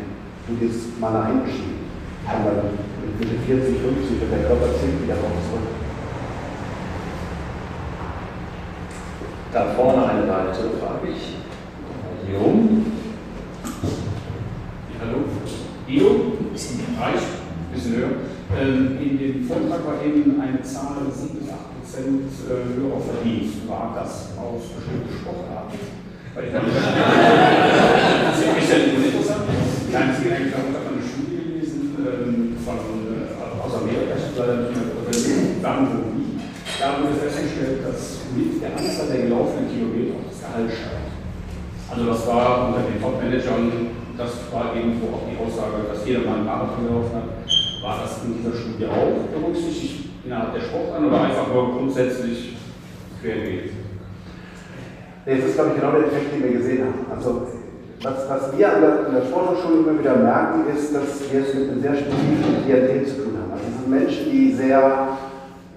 Du gehst mal nach hinten schieben. Aber mit Mitte 40, 50 wird der Körper zieht wieder raus zurück. Da vorne eine weitere Frage. Ich hier rum. Ja, hallo. Guido, Reich, bisschen höher. Ähm, in dem Vortrag war eben eine Zahl 7 bis 8 Prozent äh, höherer Verdienst. War das aus bestimmten Sportarten? Weil ich fand das ist mich sehr interessant. Kleines Gedanke, ich habe eine Studie gelesen ähm, von, äh, aus Amerika, ich habe leider nicht mehr wie. Da wurde festgestellt, dass mit der Anzahl der gelaufenen Kilometer auch das Gehalt steigt. Also das war unter den Top-Managern, das war irgendwo auch die Aussage, dass jeder mal einen Marathon gelaufen hat. War das in dieser Studie auch berücksichtigt innerhalb der Sportarten oder einfach nur grundsätzlich querbeet? Das ist, glaube ich, genau der Effekt, den wir gesehen haben. Also, was, was wir an der, an der Sporthochschule immer wieder merken, ist, dass wir es mit einem sehr spezifischen Klientel zu tun haben. Also, das sind Menschen, die sehr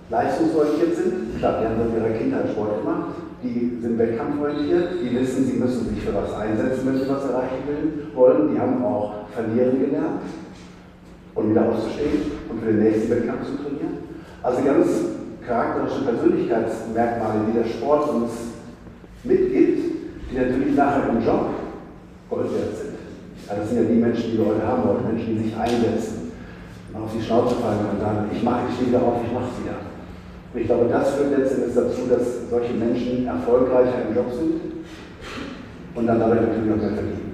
leistungsorientiert sind. Klar, die haben in ihrer Kindheit Sport gemacht. Die sind wettkampforientiert. Die wissen, sie müssen sich für was einsetzen, wenn sie was erreichen wollen. Die haben auch verlieren gelernt und wieder aufzustehen und für den nächsten Wettkampf zu trainieren. Also ganz charakterische Persönlichkeitsmerkmale, die der Sport uns mitgibt, die natürlich nachher im Job Wert sind. Also das sind ja die Menschen, die wir heute haben wollen, Menschen, die sich einsetzen und auf die Schnauze fallen und sagen, ich mache, ich stehe wieder auf, ich mache es wieder. Und ich glaube, das führt letztendlich dazu, dass solche Menschen erfolgreicher im Job sind und dann dadurch natürlich auch mehr verdienen.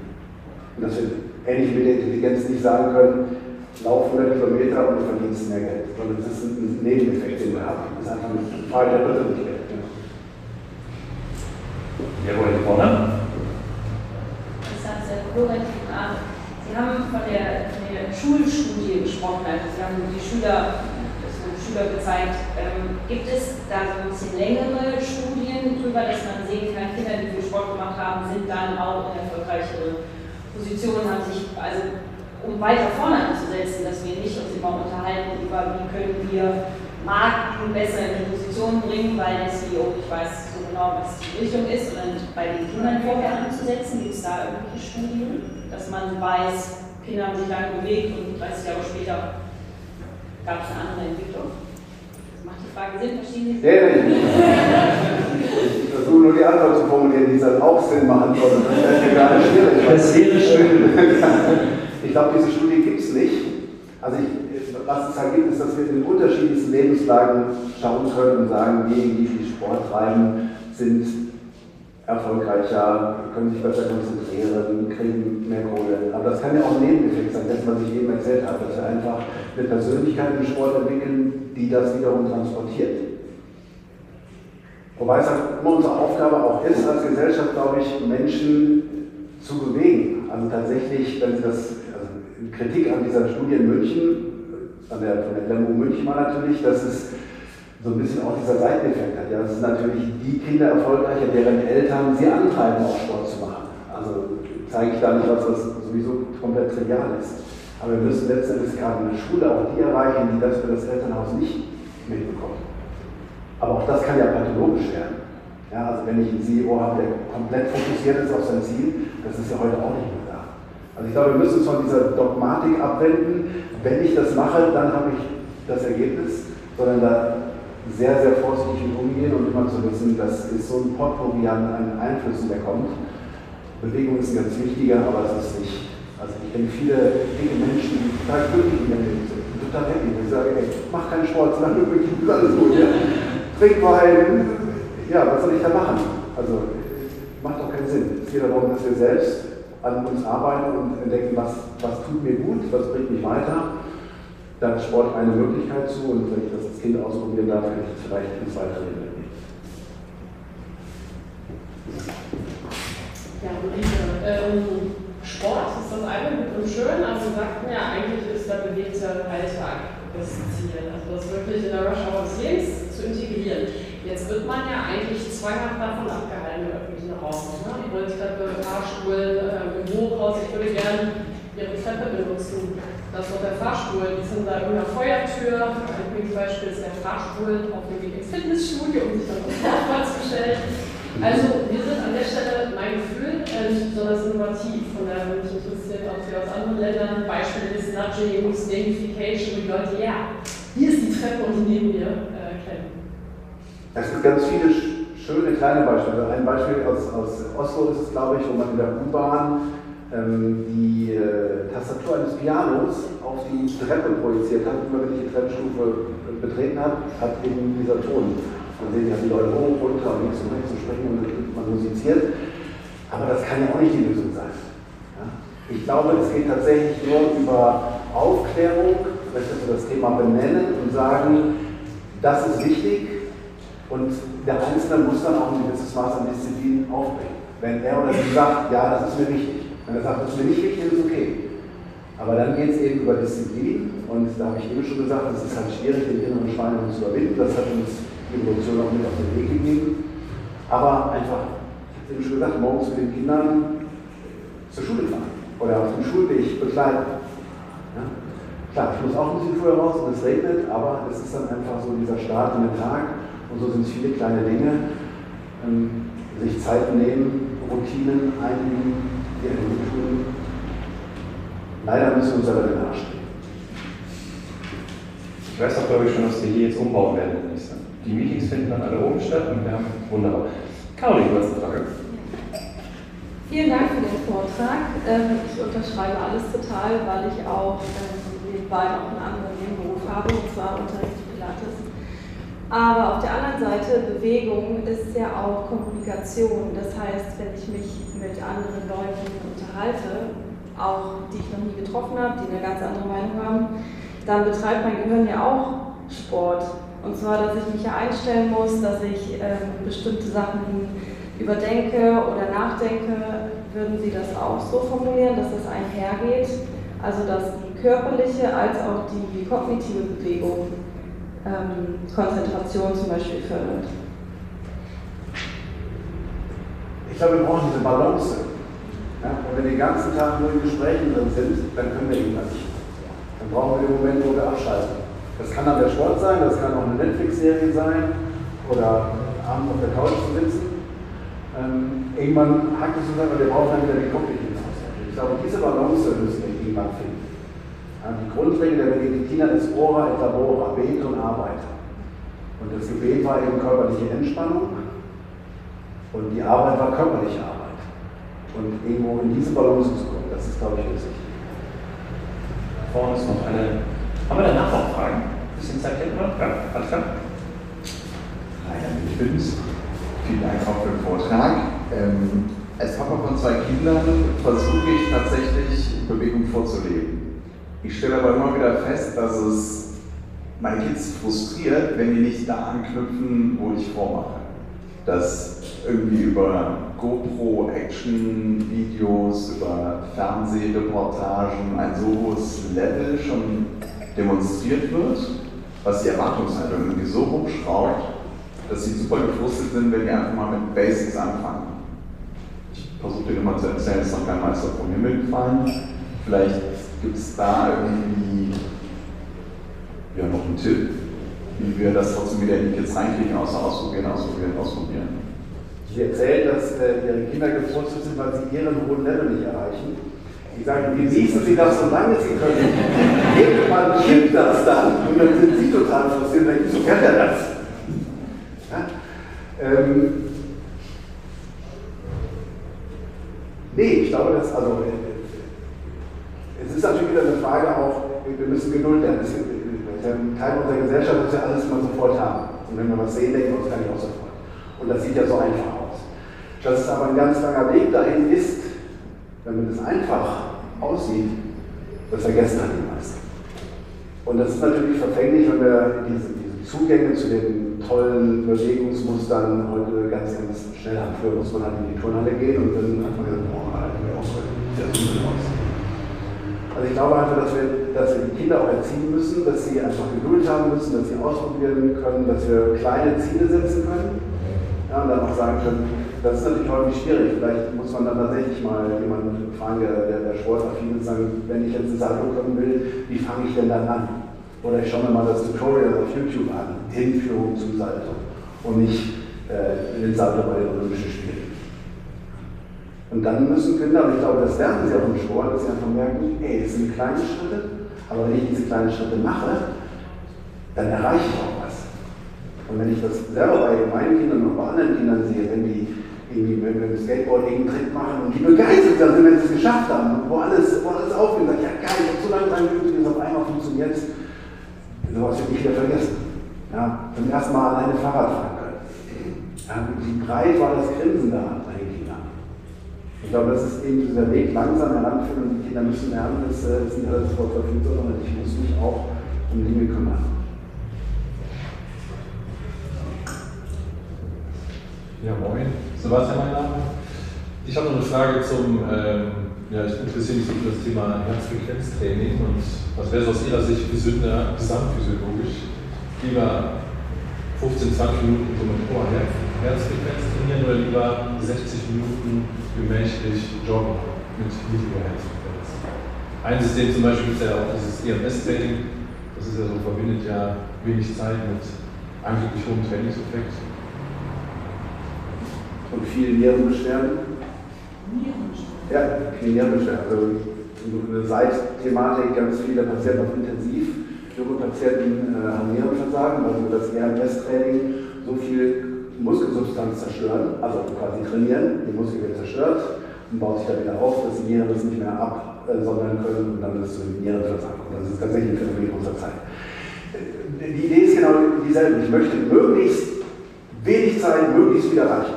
Und dass wir ähnlich mit der Intelligenz nicht sagen können, lauf 100 Kilometer und du verdienst mehr Geld, sondern es ist ein Nebeneffekt, den wir haben. Das ist einfach eine Frage der Persönlichkeit. Jawohl, vorne. Plurativ an. Sie haben von der, von der Schulstudie gesprochen, also Sie haben die Schüler, das wurden Schüler gezeigt. Ähm, gibt es da so ein bisschen längere Studien darüber, dass man sehen kann, Kinder, die viel Sport gemacht haben, sind dann auch in erfolgreichere Positionen, haben sich, also um weiter vorne anzusetzen, dass wir nicht uns immer unterhalten über, wie können wir Marken besser in die Position bringen, weil das CEO, ich weiß, genau, was die Richtung ist, sondern bei den Kindern vorher anzusetzen. Gibt es da irgendwelche Studien, dass man weiß, Kinder haben sich lange bewegt und 30 Jahre später gab es eine andere Entwicklung? Das macht die Frage Sinn? Ja, ja, ja. versuche nur die Antwort zu formulieren, die dann auch Sinn machen soll. Das ist gar nicht schwierig. Das wäre schön. Ich glaube, diese Studie gibt es nicht. Also ich, was es halt gibt, ist, dass wir in unterschiedlichsten Lebenslagen schauen können und sagen, diejenigen, die Sport treiben, sind erfolgreicher, können sich besser konzentrieren, kriegen mehr Kohle. Aber das kann ja auch ein Nebeneffekt sein, das, was ich eben erzählt habe, dass wir einfach eine Persönlichkeit im Sport entwickeln, die das wiederum transportiert. Wobei es halt immer unsere Aufgabe auch ist, als Gesellschaft, glaube ich, Menschen zu bewegen. Also tatsächlich, wenn Sie das, also Kritik an dieser Studie in München, an der, von der Lemmo München war natürlich, dass es so ein bisschen auch dieser Seiteneffekt hat. Ja, das sind natürlich die Kinder erfolgreicher, deren Eltern sie antreiben, auch Sport zu machen. Also zeige ich da nicht was, was sowieso komplett trivial ist. Aber wir müssen letztendlich gerade in der Schule auch die erreichen, die das für das Elternhaus nicht mitbekommen. Aber auch das kann ja pathologisch werden. Ja, also wenn ich einen CEO habe, der komplett fokussiert ist auf sein Ziel, das ist ja heute auch nicht mehr da. Also ich glaube, wir müssen uns von dieser Dogmatik abwenden. Wenn ich das mache, dann habe ich das Ergebnis, sondern da sehr, sehr vorsichtig mit umgehen und immer zu wissen, das ist so ein Potpourri an, an Einflüssen, der kommt. Bewegung ist ein ganz wichtiger, aber es ist nicht. Also ich kenne viele dicke Menschen, die total glücklich in ihrem Leben sind, total happy. Und ich sage, ey, mach keinen Sport, du glücklich bist, alles gut. Ja? Trink Wein, ja, was soll ich da machen? Also macht doch keinen Sinn. Es geht darum, dass wir selbst an uns arbeiten und entdecken, was, was tut mir gut, was bringt mich weiter da ist Sport eine Möglichkeit zu und wenn ich das als Kind ausprobieren darf, kann ich vielleicht ins weitere Leben Ja, Ulrike, ähm, Sport ist das eine mit dem Schön, aber Sie sagten ja, eigentlich ist der bewegte Alltag das Ziel. Also das wirklich in der Rush Hour des Lebens zu integrieren. Jetzt wird man ja eigentlich zwanghaft davon abgehalten im öffentlichen Raum. Ne? Die Rolltreppe, Fahrschulen, äh, im Hochhaus, ich würde gerne Treppe benutzen das ist der Fahrstuhl, die sind da in der Feuertür. Ein Beispiel ist der Fahrstuhl auf dem Weg ins Fitnessstudio, um sich dann aufs Laufband zu stellen. Also wir sind an der Stelle, mein Gefühl, äh, nicht besonders innovativ. Von daher würde mich interessieren, ob Sie aus anderen Ländern Beispiele des Nudgings, Gamification, wie Leute, ja, hier ist die Treppe und die neben mir äh, kennen. Es gibt ganz viele schöne kleine Beispiele. Ein Beispiel aus, aus Oslo ist es, glaube ich, wo man in der U-Bahn die äh, Tastatur eines Pianos auf die Treppe projiziert hat. Immer wenn ich die Treppenstufe betreten habe, hat eben dieser Ton. Man sehen ja die Leute hoch, runter und links und rechts und springen und man musiziert. Aber das kann ja auch nicht die Lösung sein. Ich glaube, es geht tatsächlich nur über Aufklärung, dass wir das Thema benennen und sagen, das ist wichtig und der Einzelne muss dann auch ein gewisses Maß an Disziplin aufbringen. Wenn er oder sie sagt, ja, das ist mir wichtig, wenn er sagt, das ist mir nicht wichtig, ist okay. Aber dann geht es eben über Disziplin und da habe ich eben schon gesagt, es ist halt schwierig, den inneren Schweinehund zu überwinden. Das hat uns die Evolution auch mit auf den Weg gegeben. Aber einfach, ich habe es eben schon gesagt, morgens mit den Kindern zur Schule fahren oder auf dem Schulweg begleiten. Ja? Klar, ich muss auch ein bisschen früher raus und es regnet, aber es ist dann einfach so dieser Start in den Tag und so sind es viele kleine Dinge. Ähm, sich Zeit nehmen, Routinen einüben, die einen tun. Leider müssen wir uns aber den Arsch Ich weiß auch, glaube ich, schon, dass wir hier jetzt umbauen werden. Die Meetings finden dann alle oben statt und wir haben wunderbar. Caroline, du hast eine Frage. Vielen Dank für den Vortrag. Ähm, ich unterschreibe alles total, weil ich auch ähm, nebenbei noch einen anderen Nebenberuf habe, und zwar Unterricht. Aber auf der anderen Seite, Bewegung ist ja auch Kommunikation. Das heißt, wenn ich mich mit anderen Leuten unterhalte, auch die ich noch nie getroffen habe, die eine ganz andere Meinung haben, dann betreibt mein Gehirn ja auch Sport. Und zwar, dass ich mich ja einstellen muss, dass ich ähm, bestimmte Sachen überdenke oder nachdenke. Würden Sie das auch so formulieren, dass es einhergeht? Also, dass die körperliche als auch die kognitive Bewegung ähm, Konzentration zum Beispiel fördert. Ich glaube, wir brauchen diese Balance. Ja? Wenn wir den ganzen Tag nur in Gesprächen drin sind, dann können wir eben nicht. Dann brauchen wir den Moment, wo wir abschalten. Das kann dann der Sport sein, das kann auch eine Netflix-Serie sein oder abends auf der Couch zu sitzen. Ähm, irgendwann hackt es uns aber wir brauchen dann wieder die kognitive Ich glaube, diese Balance müssen wir irgendwann finden. Die Grundregel der Benediktina ist ora et labora, bete und arbeite. Und das Gebet war eben körperliche Entspannung. Und die Arbeit war körperliche Arbeit. Und irgendwo in diese Balance zu kommen, das ist, glaube ich, wichtig. Vorne ist noch eine. Haben wir danach noch Fragen? Ein bisschen Zeit hätten wir? Ja, alles klar. Ich bin's. Vielen Dank auch für den Vortrag. Ähm, als Papa von zwei Kindern versuche ich tatsächlich Bewegung vorzuleben. Ich stelle aber immer wieder fest, dass es meine Kids frustriert, wenn die nicht da anknüpfen, wo ich vormache. Dass irgendwie über GoPro-Action-Videos, über Fernsehreportagen ein so hohes Level schon demonstriert wird, was die Erwartungshaltung irgendwie so hochschraubt, dass sie super gefrustet sind, wenn die einfach mal mit Basics anfangen. Ich versuche dir immer zu erzählen, es ist noch kein Meister vom Himmel gefallen. Vielleicht gibt es da irgendwie ja, noch einen Tipp, wie wir das trotzdem wieder in die Kids reinkriegen, außer ausprobieren, ausprobieren, ausprobieren. Sie erzählen, dass äh, Ihre Kinder gefrustet sind, weil sie ihren hohen Level nicht erreichen. Die sagen, genießen Sie das, solange Sie können. Irgendwann kippt das dann und dann sind Sie total frustriert und denken, so kennt er das. Ja? Ähm, nee, ich glaube, dass, also, äh, ist natürlich wieder eine Frage auch, wir müssen Geduld ein Teil unserer Gesellschaft, dass wir alles mal sofort haben. Und wenn wir was sehen, denken wir uns gar nicht auch sofort. Und das sieht ja so einfach aus. Dass es aber ein ganz langer Weg dahin ist, damit es einfach aussieht, das vergessen halt die meisten. Und das ist natürlich verfänglich, wenn wir diese, diese Zugänge zu den tollen Bewegungsmustern heute ganz, ganz schnell haben. Früher muss man halt in die Turnhalle gehen und dann hat man gesagt, boah, Alter, mir auch sehr super aus. Also ich glaube einfach, dass wir, dass wir die Kinder auch erziehen müssen, dass sie einfach Geduld haben müssen, dass sie ausprobieren können, dass wir kleine Ziele setzen können ja, und dann auch sagen können, das ist natürlich häufig schwierig. Vielleicht muss man dann tatsächlich mal jemanden fragen, der, der, sportaffin ist, sagen, wenn ich jetzt ein Salto können will, wie fange ich denn dann an? Oder ich schaue mir mal das Tutorial auf YouTube an, Hinführung zum Salto und nicht äh, den Salto bei den Olympischen Spielen. Und dann müssen Kinder, und ich glaube, das lernen sie auch im Sport, dass sie einfach merken, ey, es sind kleine Schritte, aber wenn ich diese kleinen Schritte mache, dann erreiche ich auch was. Und wenn ich das selber bei meinen Kindern und bei anderen Kindern sehe, wenn die irgendwie mit dem Skateboard irgendeinen Trick machen und die begeistert sind, wenn sie es geschafft haben, wo alles, wo alles aufgeht, sagt, ja geil, ich habe so lange dran geübt, es auf einmal funktioniert, sowas wird nicht wieder vergessen. Ja, zum ersten Mal alleine Fahrrad fahren können. Ja, wie breit war das Grinsen da? Ich glaube, das ist eben dieser Weg langsam heranführen und die Kinder müssen lernen, dass es äh, nicht alles sofort verfügt, sondern ich muss mich auch um Dinge kümmern. Ja, moin. Sebastian, mein Name. Ich habe noch eine Frage zum, ähm, ja, ich interessiere mich für das Thema Herzfrequenztraining und was wäre so aus Ihrer Sicht gesünder, gesamtphysiologisch? Lieber 15, 20 Minuten so mit hoher Herz Herzfrequenz trainieren oder lieber 60 Minuten gemächlich joggen mit niedriger Herzfrequenz? Ein System zum Beispiel ist ja auch dieses EMS-Training, das ist ja so, verbindet ja wenig Zeit mit angeblich hohem Trainingseffekt und vielen Nierenbeschwerden. Nierenbeschwerden? Ja, viele Nierenbeschwerden. Also eine Seitthematik, ganz viele Patienten auf Intensiv. Junge Patienten äh, haben Nierenversagen, weil wir das RMS-Training so viel Muskelsubstanz zerstören, also quasi trainieren, die Muskel wird zerstört und baut sich dann wieder auf, dass die Nieren das nicht mehr absondern können und dann ist es zu Nierenversagen. Das ist tatsächlich ein Phänomen unserer Zeit. Die Idee ist genau dieselbe. Ich möchte möglichst wenig Zeit möglichst viel erreichen.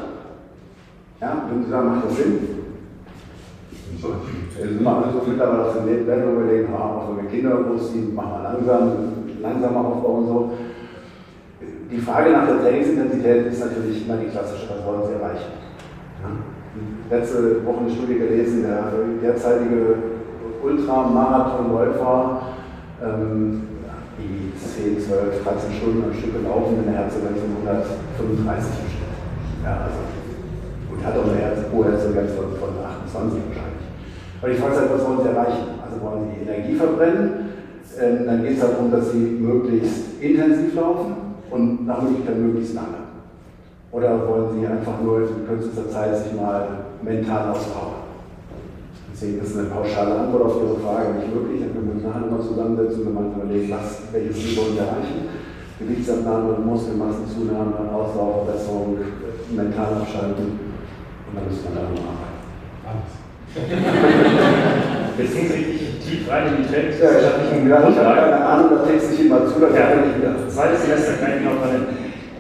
Ja, wenn Sie sagen, macht das Sinn? Wir machen das mittlerweile auf dem Level, wir denken, ah, auch wir Kinder großziehen, machen wir langsam, langsamer Aufbau und so. Die Frage nach der Trainingsintensität ist natürlich immer die klassische, was wollen Sie erreichen? Ja? Letzte Woche eine Studie gelesen, der derzeitige Ultramarathonläufer, ähm, die 10, 12, 13 Stunden am Stück laufen, in der Herzfrequenz von 135 im Schnitt. Ja, also und hat auch eine Herz Herzfrequenz von, von 28 wahrscheinlich. Aber die Frage ist halt, was wollen Sie erreichen? Also wollen Sie Energie verbrennen? Ähm, dann geht es darum, dass Sie möglichst intensiv laufen und nach Möglichkeit möglichst lange. Oder wollen Sie einfach nur in kürzester Zeit sich mal mental auspowern? Deswegen ist eine pauschale Antwort auf Ihre Frage nicht möglich. Dann können wir uns nachher nochmal zusammensetzen und dann überlegen, was, welches Ziel wollen wir erreichen. Gewichtsabnahme, Muskelmassenzunahme, Auslaufverbesserung, mental abschalten Und dann müssen wir da noch arbeiten. Alles. Richtig tief rein in die Ja, ich habe Grundlagen. keine Ahnung, da texte ich immer zu, da Ja, kann ich wieder. zweites Semester kann ich noch dran.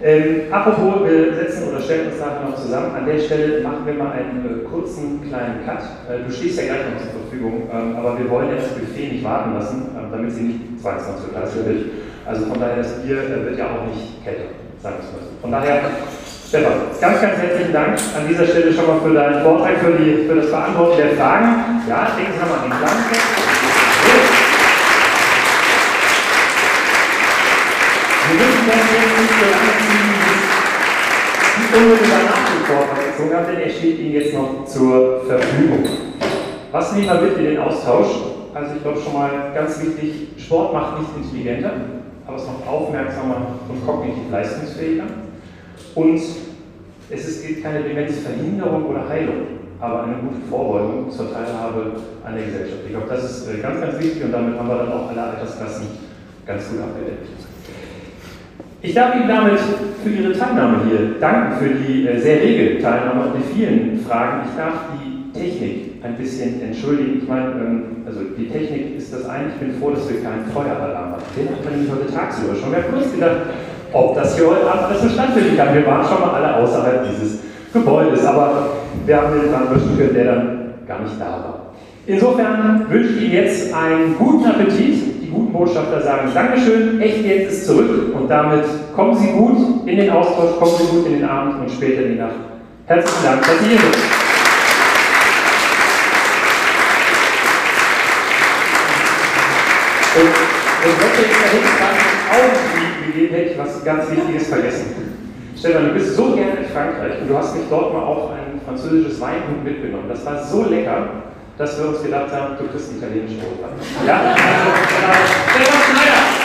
Ähm, apropos, wir setzen oder stellen uns nachher noch zusammen. An der Stelle machen wir mal einen äh, kurzen kleinen Cut. Äh, du stehst ja gleich noch zur Verfügung, ähm, aber wir wollen jetzt das Buffet nicht warten lassen, ähm, damit sie nicht zwangs noch zur Klasse wird. Also von daher, das Bier äh, wird ja auch nicht kälter, sagen wir es mal so. Von daher, Stefan, ganz, ganz herzlichen Dank an dieser Stelle schon mal für deinen Vortrag, für, die, für das Beantworten der Fragen. Ja, denken Sie nochmal an den kleinen Text. Wir müssen das jetzt nicht so lange ziehen, bis die unmittelbar nach dem gezogen haben, denn er steht Ihnen jetzt noch zur Verfügung. Was nehmen wir mit in den Austausch? Also ich glaube schon mal ganz wichtig, Sport macht nicht intelligenter, aber es macht aufmerksamer und kognitiv leistungsfähiger. Und es gilt keine Demenzverhinderung oder Heilung, aber eine gute Vorbeugung zur Teilhabe an der Gesellschaft. Ich glaube, das ist äh, ganz, ganz wichtig und damit haben wir dann auch alle Altersklassen ganz gut abgedeckt. Ich darf Ihnen damit für Ihre Teilnahme hier danken, für die äh, sehr rege Teilnahme und die vielen Fragen. Ich darf die Technik ein bisschen entschuldigen. Ich meine, ähm, also die Technik ist das eine. Ich bin froh, dass wir keinen Feueralarm haben. Den hat man nämlich heute tagsüber schon. Haben kurz gedacht, ob das hier heute Abend alles so stattfinden kann. Wir waren schon mal alle außerhalb dieses Gebäudes, aber wir haben den dran löschen können, der dann gar nicht da war. Insofern wünsche ich Ihnen jetzt einen guten Appetit. Die guten Botschafter sagen Dankeschön, echt jetzt ist zurück und damit kommen Sie gut in den Austausch, kommen Sie gut in den Abend und später in die Nacht. Herzlichen Dank, dass Sie hier sind. Und und hätte ich dahin auch gegeben, hätte ich was ganz Wichtiges vergessen. Stefan, du bist so gerne in Frankreich und du hast mich dort mal auch ein französisches Weingut mitgenommen. Das war so lecker, dass wir uns gedacht haben, du kriegst einen italienischen Rotwein. Ja? Also, Stefan Schneider!